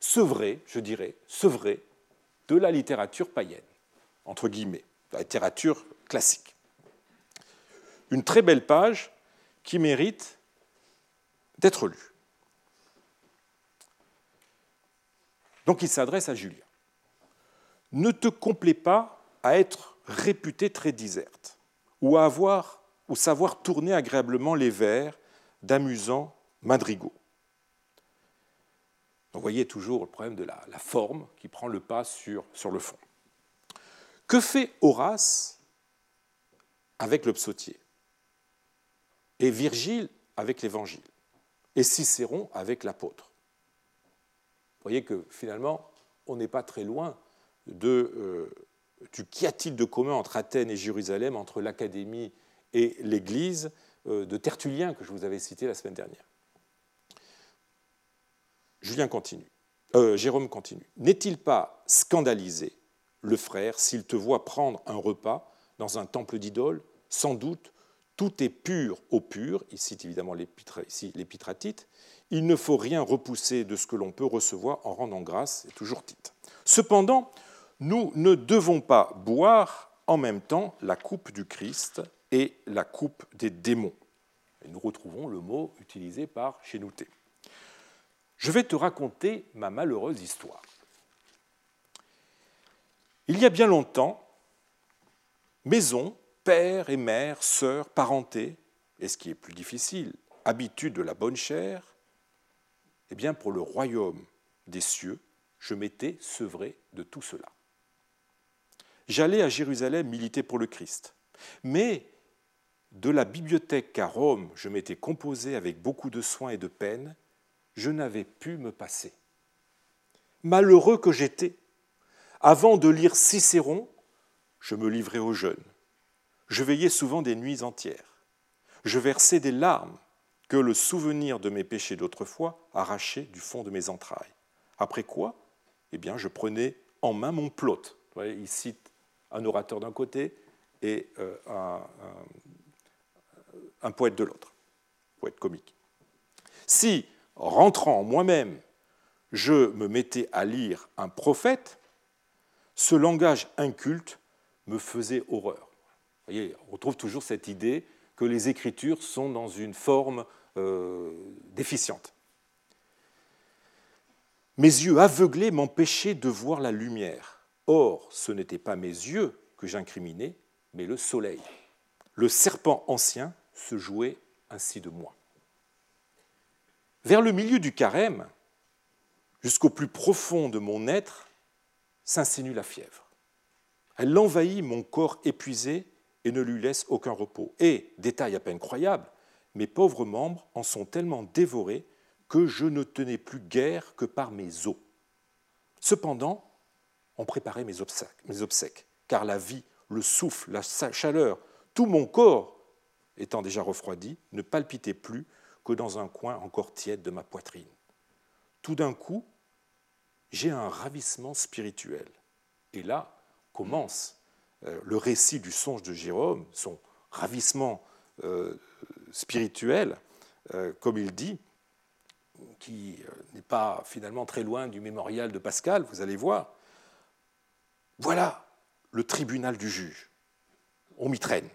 sevré, je dirais, sevré de la littérature païenne, entre guillemets, la littérature classique. Une très belle page qui mérite d'être lue. Donc il s'adresse à Julien. Ne te complais pas à être réputé très diserte ou à savoir tourner agréablement les vers d'amusants madrigaux. vous voyez toujours le problème de la, forme qui prend le pas sur le fond. Que fait Horace avec le psautier Et Virgile avec l'évangile Et Cicéron avec l'apôtre? Vous voyez que finalement, on n'est pas très loin de, euh, qu'y a-t-il de commun entre Athènes et Jérusalem, entre l'académie et l'Église euh, de Tertullien que je vous avais cité la semaine dernière. Julien continue. Euh, Jérôme continue. N'est-il pas scandalisé, le frère, s'il te voit prendre un repas dans un temple d'idole? Sans doute, tout est pur au pur. Il cite évidemment l'épitratite. Il ne faut rien repousser de ce que l'on peut recevoir en rendant grâce, c'est toujours Tite. Cependant, nous ne devons pas boire en même temps la coupe du Christ et la coupe des démons. Nous retrouvons le mot utilisé par Chénouté. Je vais te raconter ma malheureuse histoire. Il y a bien longtemps, maison, père et mère, sœurs, parenté, et ce qui est plus difficile, habitude de la bonne chair, eh bien pour le royaume des cieux, je m'étais sevré de tout cela. J'allais à Jérusalem militer pour le Christ, mais de la bibliothèque qu'à Rome je m'étais composé avec beaucoup de soin et de peine, je n'avais pu me passer. Malheureux que j'étais, avant de lire Cicéron, je me livrais aux jeûne. Je veillais souvent des nuits entières. Je versais des larmes le souvenir de mes péchés d'autrefois arrachait du fond de mes entrailles. Après quoi, eh bien, je prenais en main mon plot. il cite un orateur d'un côté et euh, un, poète de l'autre, poète comique. Si, rentrant moi-même, je me mettais à lire un prophète, ce langage inculte me faisait horreur. Vous voyez, on retrouve toujours cette idée que les écritures sont dans une forme euh. Mes yeux aveuglés m'empêchaient de voir la lumière. Or, ce n'étaient pas mes yeux que j'incriminais, mais le soleil. Le serpent ancien se jouait ainsi de moi. Vers le milieu du carême, jusqu'au plus profond de mon être, s'insinue la fièvre. Elle envahit mon corps épuisé et ne lui laisse aucun repos. Et, détail à peine croyable, mes pauvres membres en sont tellement dévorés que je ne tenais plus guère que par mes os. Cependant, on préparait mes obsèques, car la vie, le souffle, la chaleur, tout mon corps étant déjà refroidi, ne palpitait plus que dans un coin encore tiède de ma poitrine. Tout d'un coup, j'ai un ravissement spirituel. Et là commence euh, le récit du songe de Jérôme, son ravissement euh, spirituel, euh, comme il dit, qui n'est pas finalement très loin du mémorial de Pascal, vous allez voir. Voilà le tribunal du juge. On m'y traîne.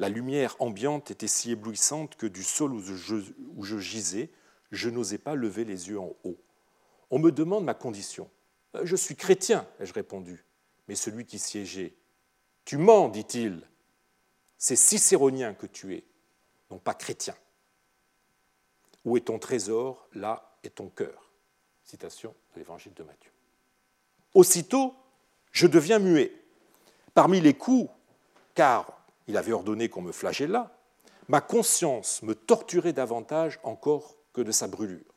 La lumière ambiante était si éblouissante que du sol où je, gisais, je n'osais pas lever les yeux en haut. On me demande ma condition. Euh, je suis chrétien, ai-je répondu. Mais celui qui siégeait, tu mens, dit-il. C'est cicéronien que tu es, non pas chrétien. Où est ton trésor Là est ton cœur. Citation de l'évangile de Matthieu. Aussitôt, je deviens muet. Parmi les coups, car il avait ordonné qu'on me flagellât, ma conscience me torturait davantage encore que de sa brûlure.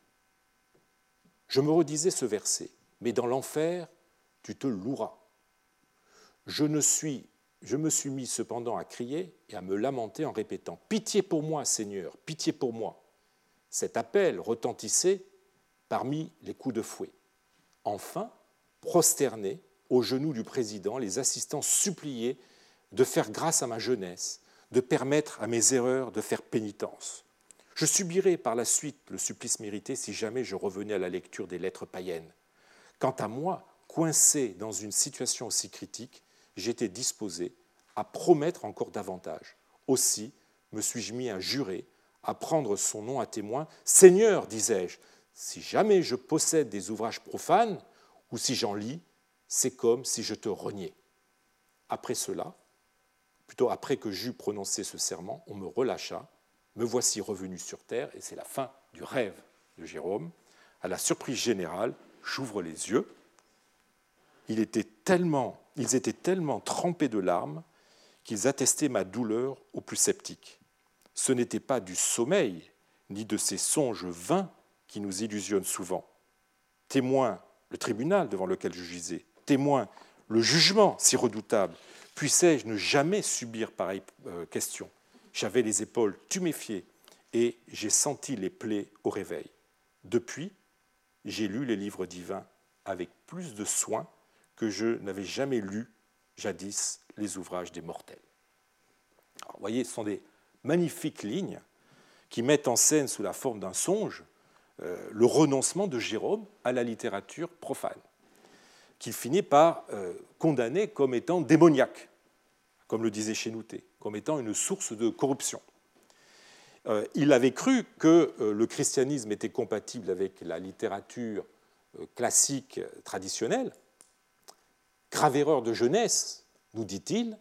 Je me redisais ce verset, mais dans l'enfer, tu te loueras. Je, ne suis, je me suis mis cependant à crier et à me lamenter en répétant Pitié pour moi, Seigneur, pitié pour moi. Cet appel retentissait parmi les coups de fouet. Enfin, prosternés aux genoux du président, les assistants suppliaient de faire grâce à ma jeunesse, de permettre à mes erreurs de faire pénitence. Je subirais par la suite le supplice mérité si jamais je revenais à la lecture des lettres païennes. Quant à moi, coincé dans une situation aussi critique, j'étais disposé à promettre encore davantage. Aussi me suis-je mis à jurer, à prendre son nom à témoin. Seigneur, disais-je, si jamais je possède des ouvrages profanes, ou si j'en lis, c'est comme si je te reniais. Après cela, plutôt après que j'eus prononcé ce serment, on me relâcha, me voici revenu sur terre, et c'est la fin du rêve de Jérôme. À la surprise générale, j'ouvre les yeux. Il était tellement, ils étaient tellement trempés de larmes qu'ils attestaient ma douleur aux plus sceptiques. Ce n'était pas du sommeil, ni de ces songes vains qui nous illusionnent souvent. Témoin le tribunal devant lequel je gisais, témoin le jugement si redoutable, puissais-je ne jamais subir pareille euh, question J'avais les épaules tuméfiées et j'ai senti les plaies au réveil. Depuis, j'ai lu les livres divins avec plus de soin que je n'avais jamais lu jadis les ouvrages des mortels. vous voyez, ce sont des magnifiques lignes qui mettent en scène sous la forme d'un songe euh, le renoncement de Jérôme à la littérature profane, qu'il finit par euh, condamner comme étant démoniaque, comme le disait Chénouté, comme étant une source de corruption. Euh, il avait cru que le christianisme était compatible avec la littérature classique traditionnelle. Grave erreur de jeunesse, nous dit-il.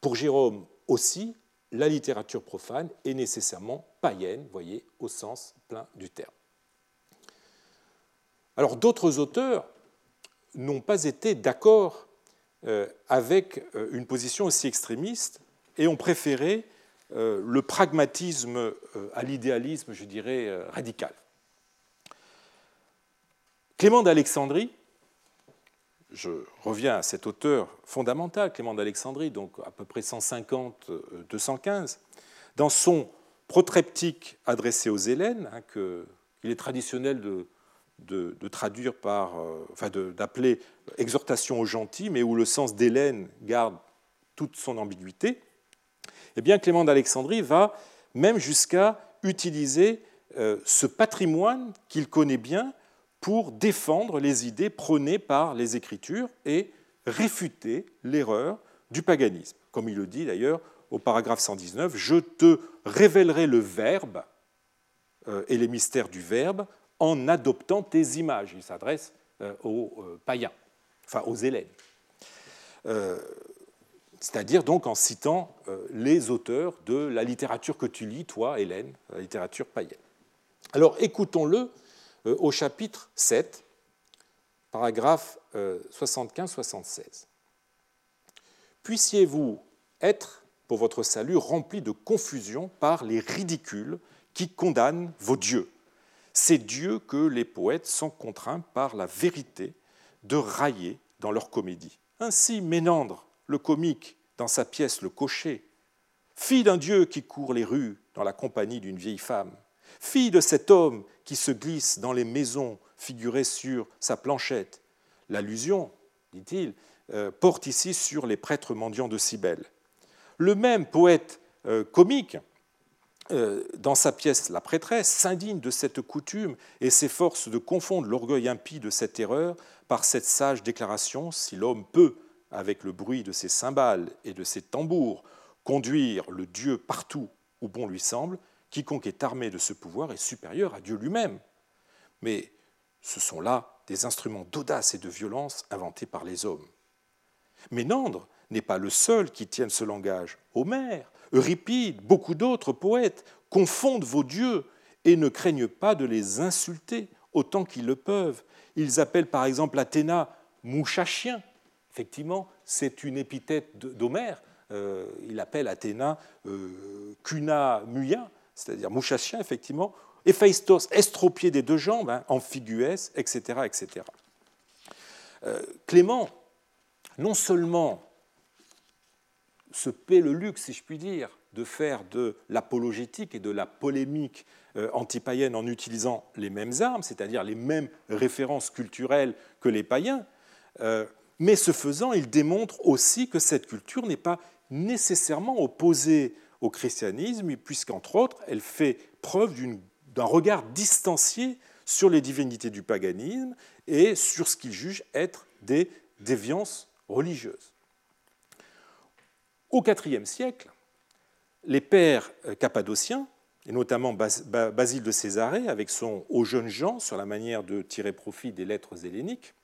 Pour Jérôme aussi, la littérature profane est nécessairement païenne, voyez, au sens plein du terme. Alors d'autres auteurs n'ont pas été d'accord euh, avec euh, une position aussi extrémiste et ont préféré euh, le pragmatisme à l'idéalisme, je dirais, radical. Clément d'Alexandrie je reviens à cet auteur fondamental, Clément d'Alexandrie, donc à peu près 150-215, euh, dans son protreptique adressé aux Hélènes, hein, qu'il est traditionnel de, traduire par, euh, enfin d'appeler exhortation aux gentils, mais où le sens d'Hélène garde toute son ambiguïté, eh bien Clément d'Alexandrie va même jusqu'à utiliser euh, ce patrimoine qu'il connaît bien pour défendre les idées prônées par les Écritures et réfuter l'erreur du paganisme. Comme il le dit d'ailleurs au paragraphe 119, je te révélerai le Verbe euh, et les mystères du Verbe en adoptant tes images. Il s'adresse euh, aux euh, païens, enfin aux Hélènes. C'est-à-dire donc en citant les auteurs de la littérature que tu lis, toi, Hélène, la littérature païenne. Alors écoutons-le au chapitre 7, paragraphe 75-76. Euh, Puissiez-vous être, pour votre salut, rempli de confusion par les ridicules qui condamnent vos dieux, ces dieux que les poètes sont contraints par la vérité de railler dans leur comédie. Ainsi, Ménandre, le comique, dans sa pièce Le Cocher, fille d'un dieu qui court les rues dans la compagnie d'une vieille femme, fille de cet homme qui se glisse dans les maisons figurées sur sa planchette. L'allusion, dit-il, euh, porte ici sur les prêtres mendiants de Cybèle. Le même poète euh, comique, euh, dans sa pièce La prêtresse, s'indigne de cette coutume et s'efforce de confondre l'orgueil impie de cette erreur par cette sage déclaration Si l'homme peut, avec le bruit de ses cymbales et de ses tambours, conduire le Dieu partout où bon lui semble, Quiconque est armé de ce pouvoir est supérieur à Dieu lui-même. Mais ce sont là des instruments d'audace et de violence inventés par les hommes. Ménandre n'est pas le seul qui tienne ce langage. Homère, Euripide, beaucoup d'autres poètes confondent vos dieux et ne craignent pas de les insulter autant qu'ils le peuvent. Ils appellent par exemple Athéna mouchachien. Effectivement, c'est une épithète d'Homère. Euh, il appelle Athéna euh, cuna muia, c'est-à-dire mouchachien, effectivement, Héphaïstos, estropié des deux jambes, hein, amphiguès, etc. etc. Euh, Clément, non seulement se paie le luxe, si je puis dire, de faire de l'apologétique et de la polémique euh, antipaïenne en utilisant les mêmes armes, c'est-à-dire les mêmes références culturelles que les païens, euh, mais ce faisant, il démontre aussi que cette culture n'est pas nécessairement opposée au christianisme, puisqu'entre autres, elle fait preuve d'un regard distancié sur les divinités du paganisme et sur ce qu'il juge être des déviances religieuses. Au IVe siècle, les pères euh, cappadociens, et notamment Basile de Césarée, avec son Aux jeunes gens sur la manière de tirer profit des lettres helléniques,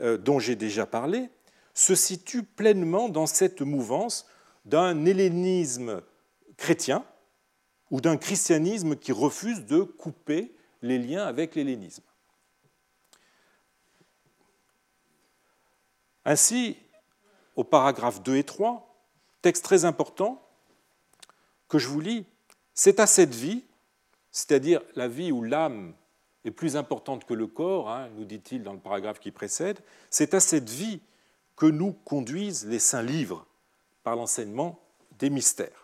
euh, dont j'ai déjà parlé, se situent pleinement dans cette mouvance d'un hellénisme chrétien ou d'un christianisme qui refuse de couper les liens avec l'hellénisme. Ainsi, au paragraphe 2 et 3, texte très important que je vous lis, c'est à cette vie, c'est-à-dire la vie où l'âme est plus importante que le corps, hein, nous dit-il dans le paragraphe qui précède, c'est à cette vie que nous conduisent les saints livres par l'enseignement des mystères.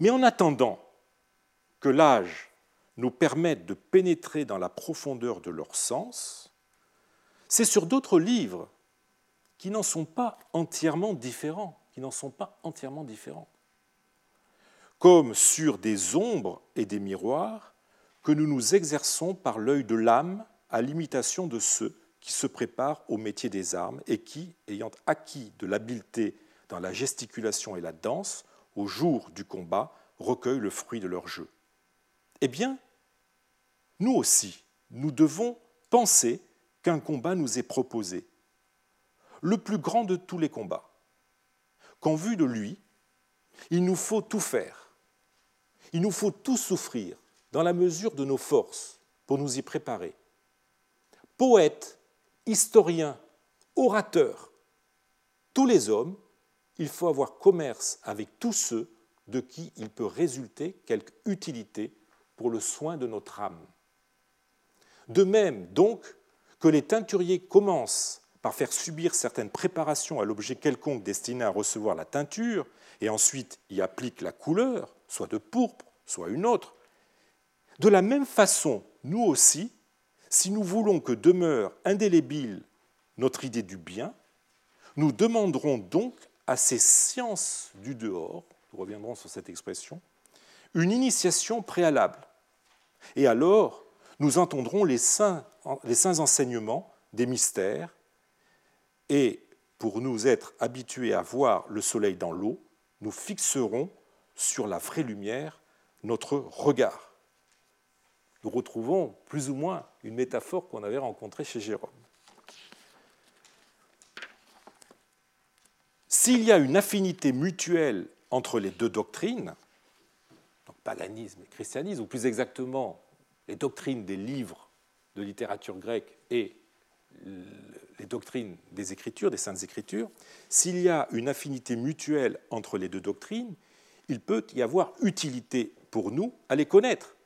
Mais en attendant que l'âge nous permette de pénétrer dans la profondeur de leur sens, c'est sur d'autres livres qui n'en sont pas entièrement différents, qui n'en sont pas entièrement différents, comme sur des ombres et des miroirs que nous nous exerçons par l'œil de l'âme à l'imitation de ceux qui se préparent au métier des armes et qui, ayant acquis de l'habileté dans la gesticulation et la danse, au jour du combat, recueillent le fruit de leur jeu. Eh bien, nous aussi, nous devons penser qu'un combat nous est proposé, le plus grand de tous les combats, qu'en vue de lui, il nous faut tout faire, il nous faut tout souffrir dans la mesure de nos forces pour nous y préparer. Poètes, historiens, orateurs, tous les hommes, il faut avoir commerce avec tous ceux de qui il peut résulter quelque utilité pour le soin de notre âme. De même, donc, que les teinturiers commencent par faire subir certaines préparations à l'objet quelconque destiné à recevoir la teinture, et ensuite y appliquent la couleur, soit de pourpre, soit une autre, de la même façon, nous aussi, si nous voulons que demeure indélébile notre idée du bien, nous demanderons donc à ces sciences du dehors, nous reviendrons sur cette expression, une initiation préalable. Et alors, nous entendrons les saints, enseignements des mystères, et pour nous être habitués à voir le soleil dans l'eau, nous fixerons sur la vraie lumière notre regard. Nous retrouvons plus ou moins une métaphore qu'on avait rencontrée chez Jérôme. S'il y a une affinité mutuelle entre les deux doctrines, donc paganisme et christianisme, ou plus exactement les doctrines des livres de littérature grecque et les doctrines des Écritures, des Saintes Écritures, s'il y a une affinité mutuelle entre les deux doctrines, il peut y avoir utilité pour nous à les connaître.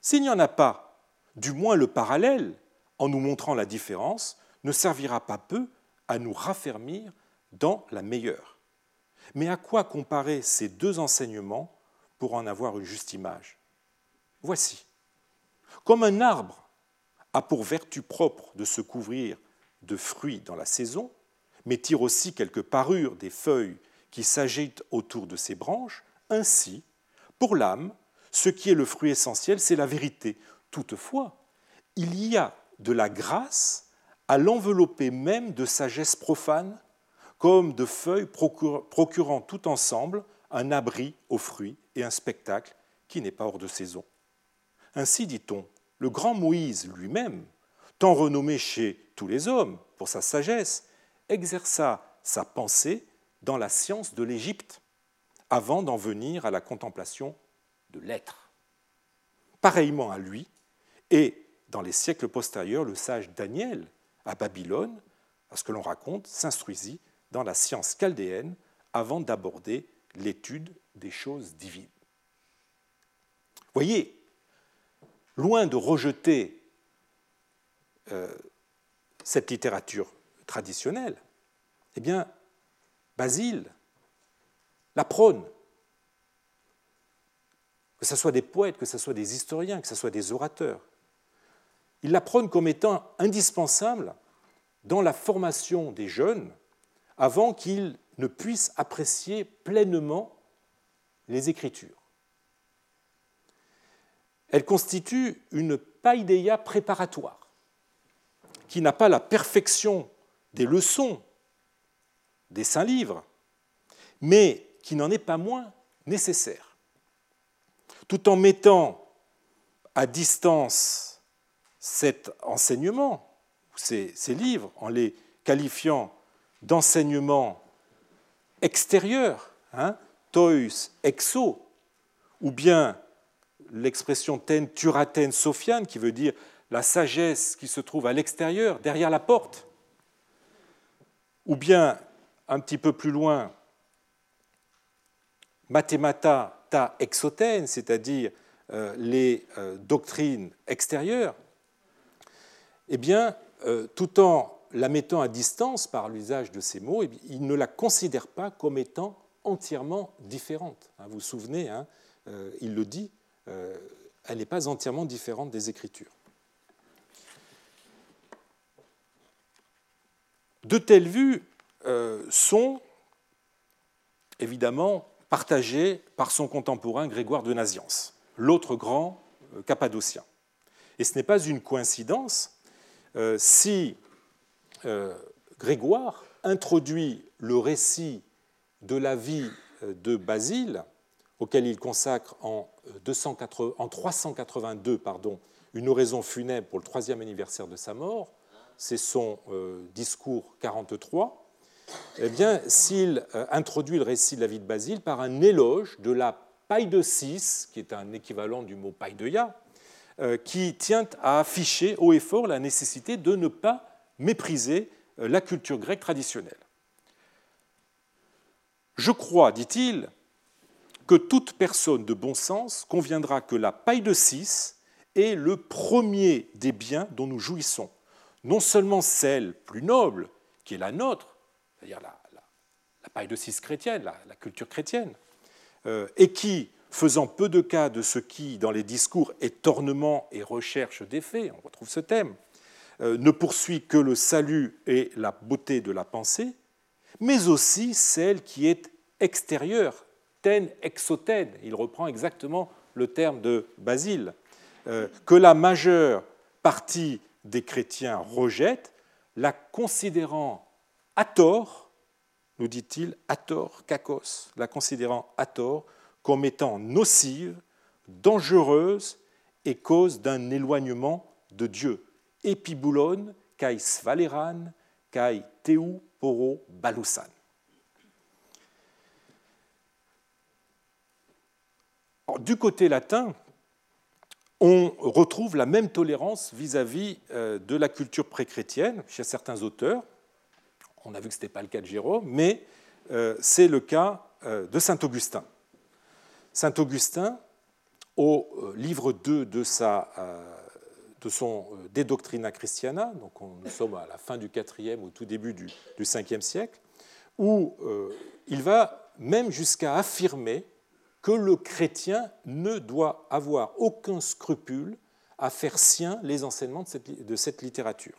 S'il n'y en a pas, du moins le parallèle, en nous montrant la différence, ne servira pas peu à nous raffermir dans la meilleure. Mais à quoi comparer ces deux enseignements pour en avoir une juste image? Voici. Comme un arbre a pour vertu propre de se couvrir de fruits dans la saison, mais tire aussi quelques parures des feuilles qui s'agitent autour de ses branches, ainsi, pour l'âme, ce qui est le fruit essentiel, c'est la vérité. Toutefois, il y a de la grâce à l'envelopper même de sagesse profane, comme de feuilles procurant tout ensemble un abri aux fruits et un spectacle qui n'est pas hors de saison. Ainsi, dit-on, le grand Moïse lui-même, tant renommé chez tous les hommes pour sa sagesse, exerça sa pensée dans la science de l'Égypte avant d'en venir à la contemplation de l'être. Pareillement à lui, et dans les siècles postérieurs, le sage Daniel à Babylone, à ce que l'on raconte, s'instruisit dans la science chaldéenne avant d'aborder l'étude des choses divines. Voyez, loin de rejeter euh, cette littérature traditionnelle, eh bien, Basile la prône. que ce soit des poètes, que ce soit des historiens, que ce soit des orateurs. Ils la prônent comme étant indispensable dans la formation des jeunes avant qu'ils ne puissent apprécier pleinement les Écritures. Elle constitue une paideia préparatoire qui n'a pas la perfection des leçons des saints livres, mais qui n'en est pas moins nécessaire. Tout en mettant à distance cet enseignement, ces livres, en les qualifiant d'enseignement extérieur, hein, exo, ou bien l'expression ten turaten sophian, qui veut dire la sagesse qui se trouve à l'extérieur, derrière la porte, ou bien un petit peu plus loin, mathemata ta exoten, c'est-à-dire euh, les euh, doctrines extérieures, eh bien, euh, tout en la mettant à distance par l'usage de ces mots, eh il ne la considère pas comme étant entièrement différente. Hein, vous vous souvenez, hein, il le dit, elle n'est pas entièrement différente des Écritures. De telles vues euh, sont évidemment partagées par son contemporain Grégoire de Naziance, l'autre grand euh, cappadocien. Et ce n'est pas une coïncidence euh, Grégoire introduit le récit de la vie de Basile, auquel il consacre en, 382 pardon, une oraison funèbre pour le troisième anniversaire de sa mort, c'est son discours 43, eh bien, s'il euh, introduit le récit de la vie de Basile par un éloge de la paille de 6, qui est un équivalent du mot paille de ya, euh, qui tient à afficher haut et fort la nécessité de ne pas mépriser euh, la culture grecque traditionnelle. Je crois, dit-il, que toute personne de bon sens conviendra que la paille de 6 est le premier des biens dont nous jouissons, non seulement celle plus noble, qui est la nôtre, c'est-à-dire la, paille de six chrétienne, la, culture chrétienne, euh, et qui, faisant peu de cas de ce qui, dans les discours, est ornement et recherche des faits, on retrouve ce thème, ne poursuit que le salut et la beauté de la pensée, mais aussi celle qui est extérieure, ten exoten, il reprend exactement le terme de Basile, euh, que la majeure partie des chrétiens rejette, la considérant à tort, nous dit-il, à tort, kakos, la considérant à tort comme étant nocive, dangereuse et cause d'un éloignement de Dieu. Epiboulon, kai svaleran, kai teu poro balusan. du côté latin, on retrouve la même tolérance vis-à-vis euh, de la culture préchrétienne chez certains auteurs, on a vu que ce n'était pas le cas de Jérôme, mais euh, c'est le cas euh, de Saint Augustin. Saint Augustin, au livre 2 de, sa, de son De Doctrina Christiana, donc on, nous sommes à la fin du 4e, au tout début du, du 5e siècle, où il va même jusqu'à affirmer que le chrétien ne doit avoir aucun scrupule à faire sien les enseignements de cette littérature.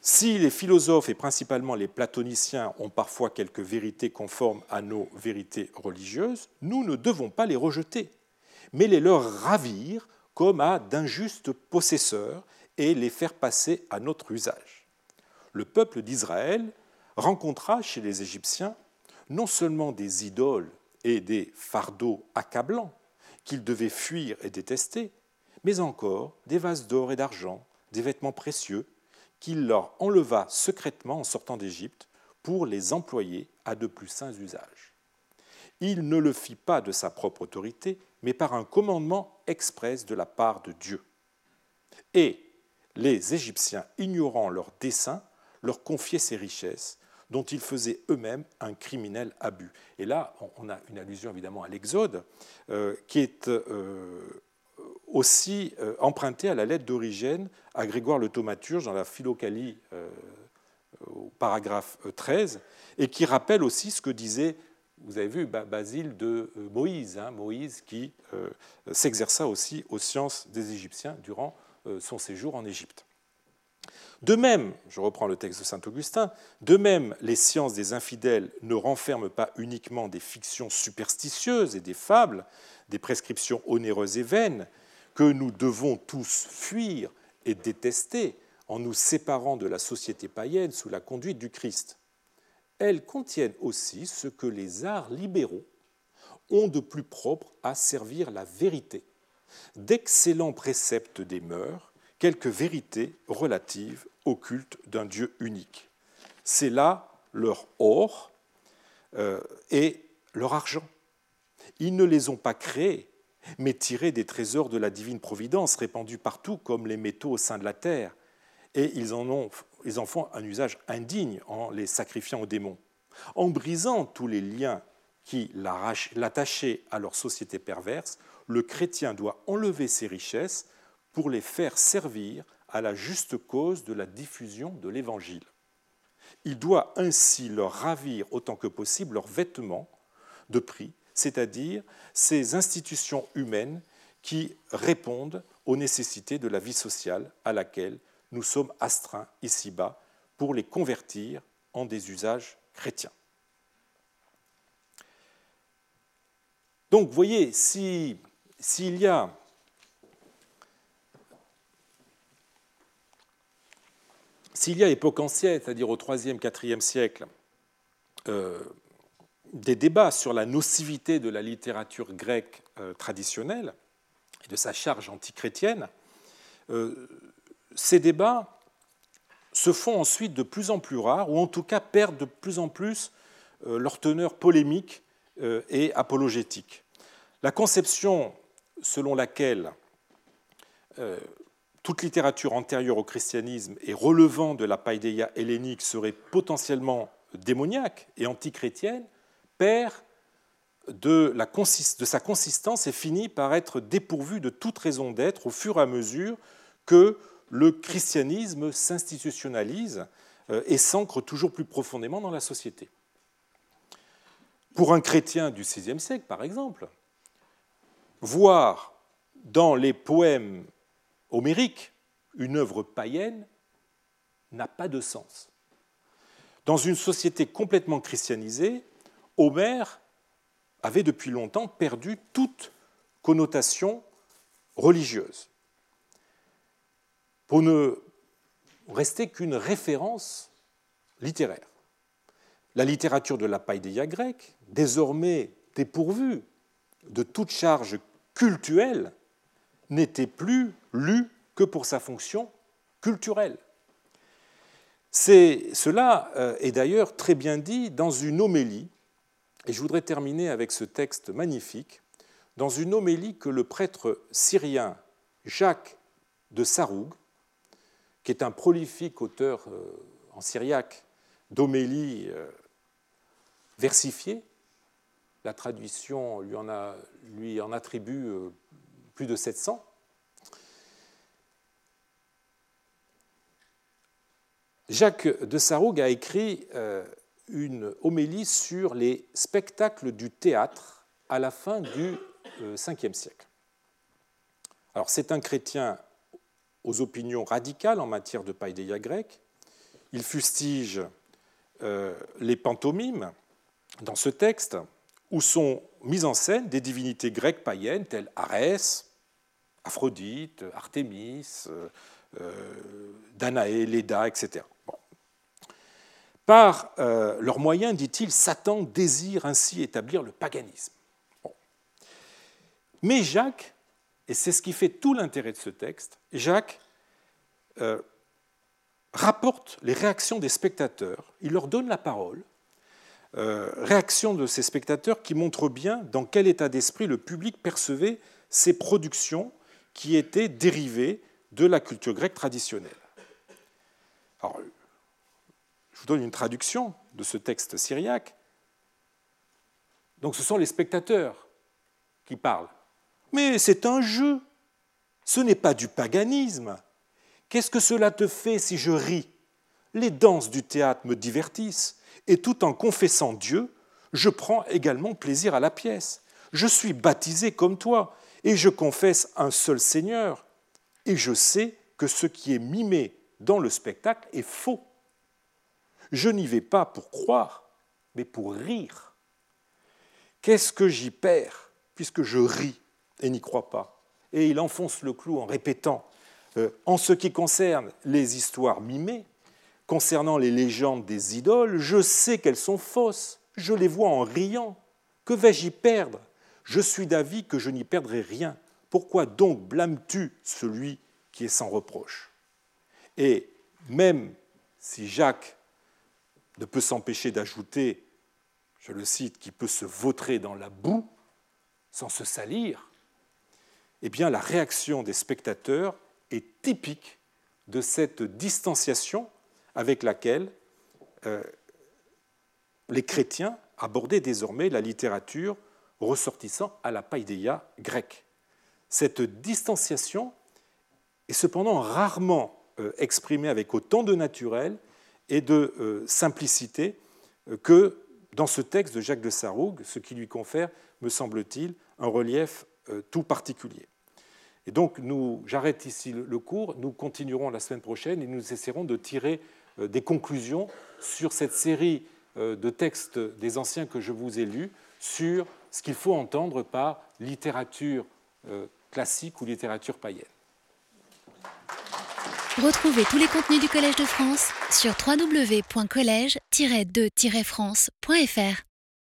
Si les philosophes et principalement les platoniciens ont parfois quelques vérités conformes à nos vérités religieuses, nous ne devons pas les rejeter, mais les leur ravir comme à d'injustes possesseurs et les faire passer à notre usage. Le peuple d'Israël rencontra chez les Égyptiens non seulement des idoles et des fardeaux accablants qu'ils devaient fuir et détester, mais encore des vases d'or et d'argent, des vêtements précieux, qu'il leur enleva secrètement en sortant d'Égypte pour les employer à de plus saints usages. Il ne le fit pas de sa propre autorité, mais par un commandement express de la part de Dieu. Et les Égyptiens, ignorant leurs desseins, leur confiaient ces richesses, dont ils faisaient eux-mêmes un criminel abus. Et là, on a une allusion évidemment à l'Exode, euh, qui est euh, aussi euh, emprunté à la lettre d'origine à Grégoire le Thaumaturge dans la Philocalie au paragraphe 13, et qui rappelle aussi ce que disait vous avez vu Basile de Moïse, hein, Moïse qui s'exerça aussi aux sciences des Égyptiens durant son séjour en Égypte. De même, je reprends le texte de saint Augustin, de même les sciences des infidèles ne renferment pas uniquement des fictions superstitieuses et des fables, des prescriptions onéreuses et vaines, que nous devons tous fuir et détester en nous séparant de la société païenne sous la conduite du Christ. Elles contiennent aussi ce que les arts libéraux ont de plus propre à servir la vérité, d'excellents préceptes des mœurs, quelques vérités relatives au culte d'un Dieu unique. C'est là leur or euh, et leur argent. Ils ne les ont pas créés, mais tirés des trésors de la divine providence répandus partout comme les métaux au sein de la terre. Et ils en, ont, ils en font un usage indigne en les sacrifiant aux démons. En brisant tous les liens qui l'attachaient à leur société perverse, le chrétien doit enlever ses richesses pour les faire servir à la juste cause de la diffusion de l'Évangile. Il doit ainsi leur ravir autant que possible leurs vêtements de prix, c'est-à-dire ces institutions humaines qui répondent aux nécessités de la vie sociale à laquelle nous sommes astreints ici-bas pour les convertir en des usages chrétiens. Donc, vous voyez, s'il y a S'il y a époque ancienne, c'est-à-dire au IIIe, IVe siècle, euh, des débats sur la nocivité de la littérature grecque euh, traditionnelle et de sa charge antichrétienne, euh, ces débats se font ensuite de plus en plus rares, ou en tout cas perdent de plus en plus leur teneur polémique et apologétique. La conception selon laquelle toute littérature antérieure au christianisme et relevant de la païdéia hellénique serait potentiellement démoniaque et antichrétienne, perd de sa consistance et finit par être dépourvue de toute raison d'être au fur et à mesure que le christianisme s'institutionnalise euh, et s'ancre toujours plus profondément dans la société. Pour un chrétien du VIe siècle, par exemple, voir dans les poèmes homérique, une œuvre païenne, n'a pas de sens. Dans une société complètement christianisée, Homère avait depuis longtemps perdu toute connotation religieuse. Pour ne rester qu'une référence littéraire. La littérature de la païdéia grecque, désormais dépourvue de toute charge cultuelle, n'était plus lu que pour sa fonction culturelle. Cela euh, est d'ailleurs très bien dit dans une homélie, et je voudrais terminer avec ce texte magnifique, dans une homélie que le prêtre syrien Jacques de Saroug, qui est un prolifique auteur euh, en syriaque d'homélie euh, versifiée, la traduction lui en, attribue plus de 700. Jacques de Sarroug a écrit euh, une homélie sur les spectacles du théâtre à la fin du Ve euh, siècle. Alors, c'est un chrétien aux opinions radicales en matière de païdéia grecque. Il fustige euh, les pantomimes dans ce texte, où sont mises en scène des divinités grecques païennes telles Arès, Aphrodite, Artémis, Danaé, Léda, etc. Par euh, leurs moyens, dit-il, Satan désire ainsi établir le paganisme. Mais Jacques, et c'est ce qui fait tout l'intérêt de ce texte, Jacques rapporte les réactions des spectateurs, il leur donne la parole, réactions de ces spectateurs qui montrent bien dans quel état d'esprit le public percevait ces productions qui étaient dérivés de la culture grecque traditionnelle. Alors, je vous donne une traduction de ce texte syriaque. Donc ce sont les spectateurs qui parlent. Mais c'est un jeu, ce n'est pas du paganisme. Qu'est-ce que cela te fait si je ris? Les danses du théâtre me divertissent, et tout en confessant Dieu, je prends également plaisir à la pièce. Je suis baptisé comme toi, et je confesse un seul Seigneur, et je sais que ce qui est mimé dans le spectacle est faux. Je n'y vais pas pour croire, mais pour rire. Qu'est-ce que j'y perds, puisque je ris? Et n'y crois pas Et il enfonce le clou en répétant, euh, en ce qui concerne les histoires mimées, concernant les légendes des idoles, je sais qu'elles sont fausses, je les vois en riant. Que vais-je y perdre? Je suis d'avis que je n'y perdrai rien. Pourquoi donc blâmes-tu celui qui est sans reproche? Et même si Jacques ne peut s'empêcher d'ajouter, je le cite, qui peut se vautrer dans la boue sans se salir, eh la réaction des spectateurs est typique de cette distanciation avec laquelle euh, les chrétiens abordaient désormais la littérature ressortissant à la païdéia grecque. Cette distanciation est cependant rarement euh, exprimée avec autant de naturel et de euh, simplicité que dans ce texte de Jacques de Sarrougue, ce qui lui confère, me semble-t-il, un relief tout particulier. Et donc, j'arrête ici le cours, nous continuerons la semaine prochaine et nous essaierons de tirer des conclusions sur cette série de textes des anciens que je vous ai lus, sur ce qu'il faut entendre par littérature classique ou littérature païenne. Retrouvez tous les contenus du Collège de France sur www.colège-2-france.fr.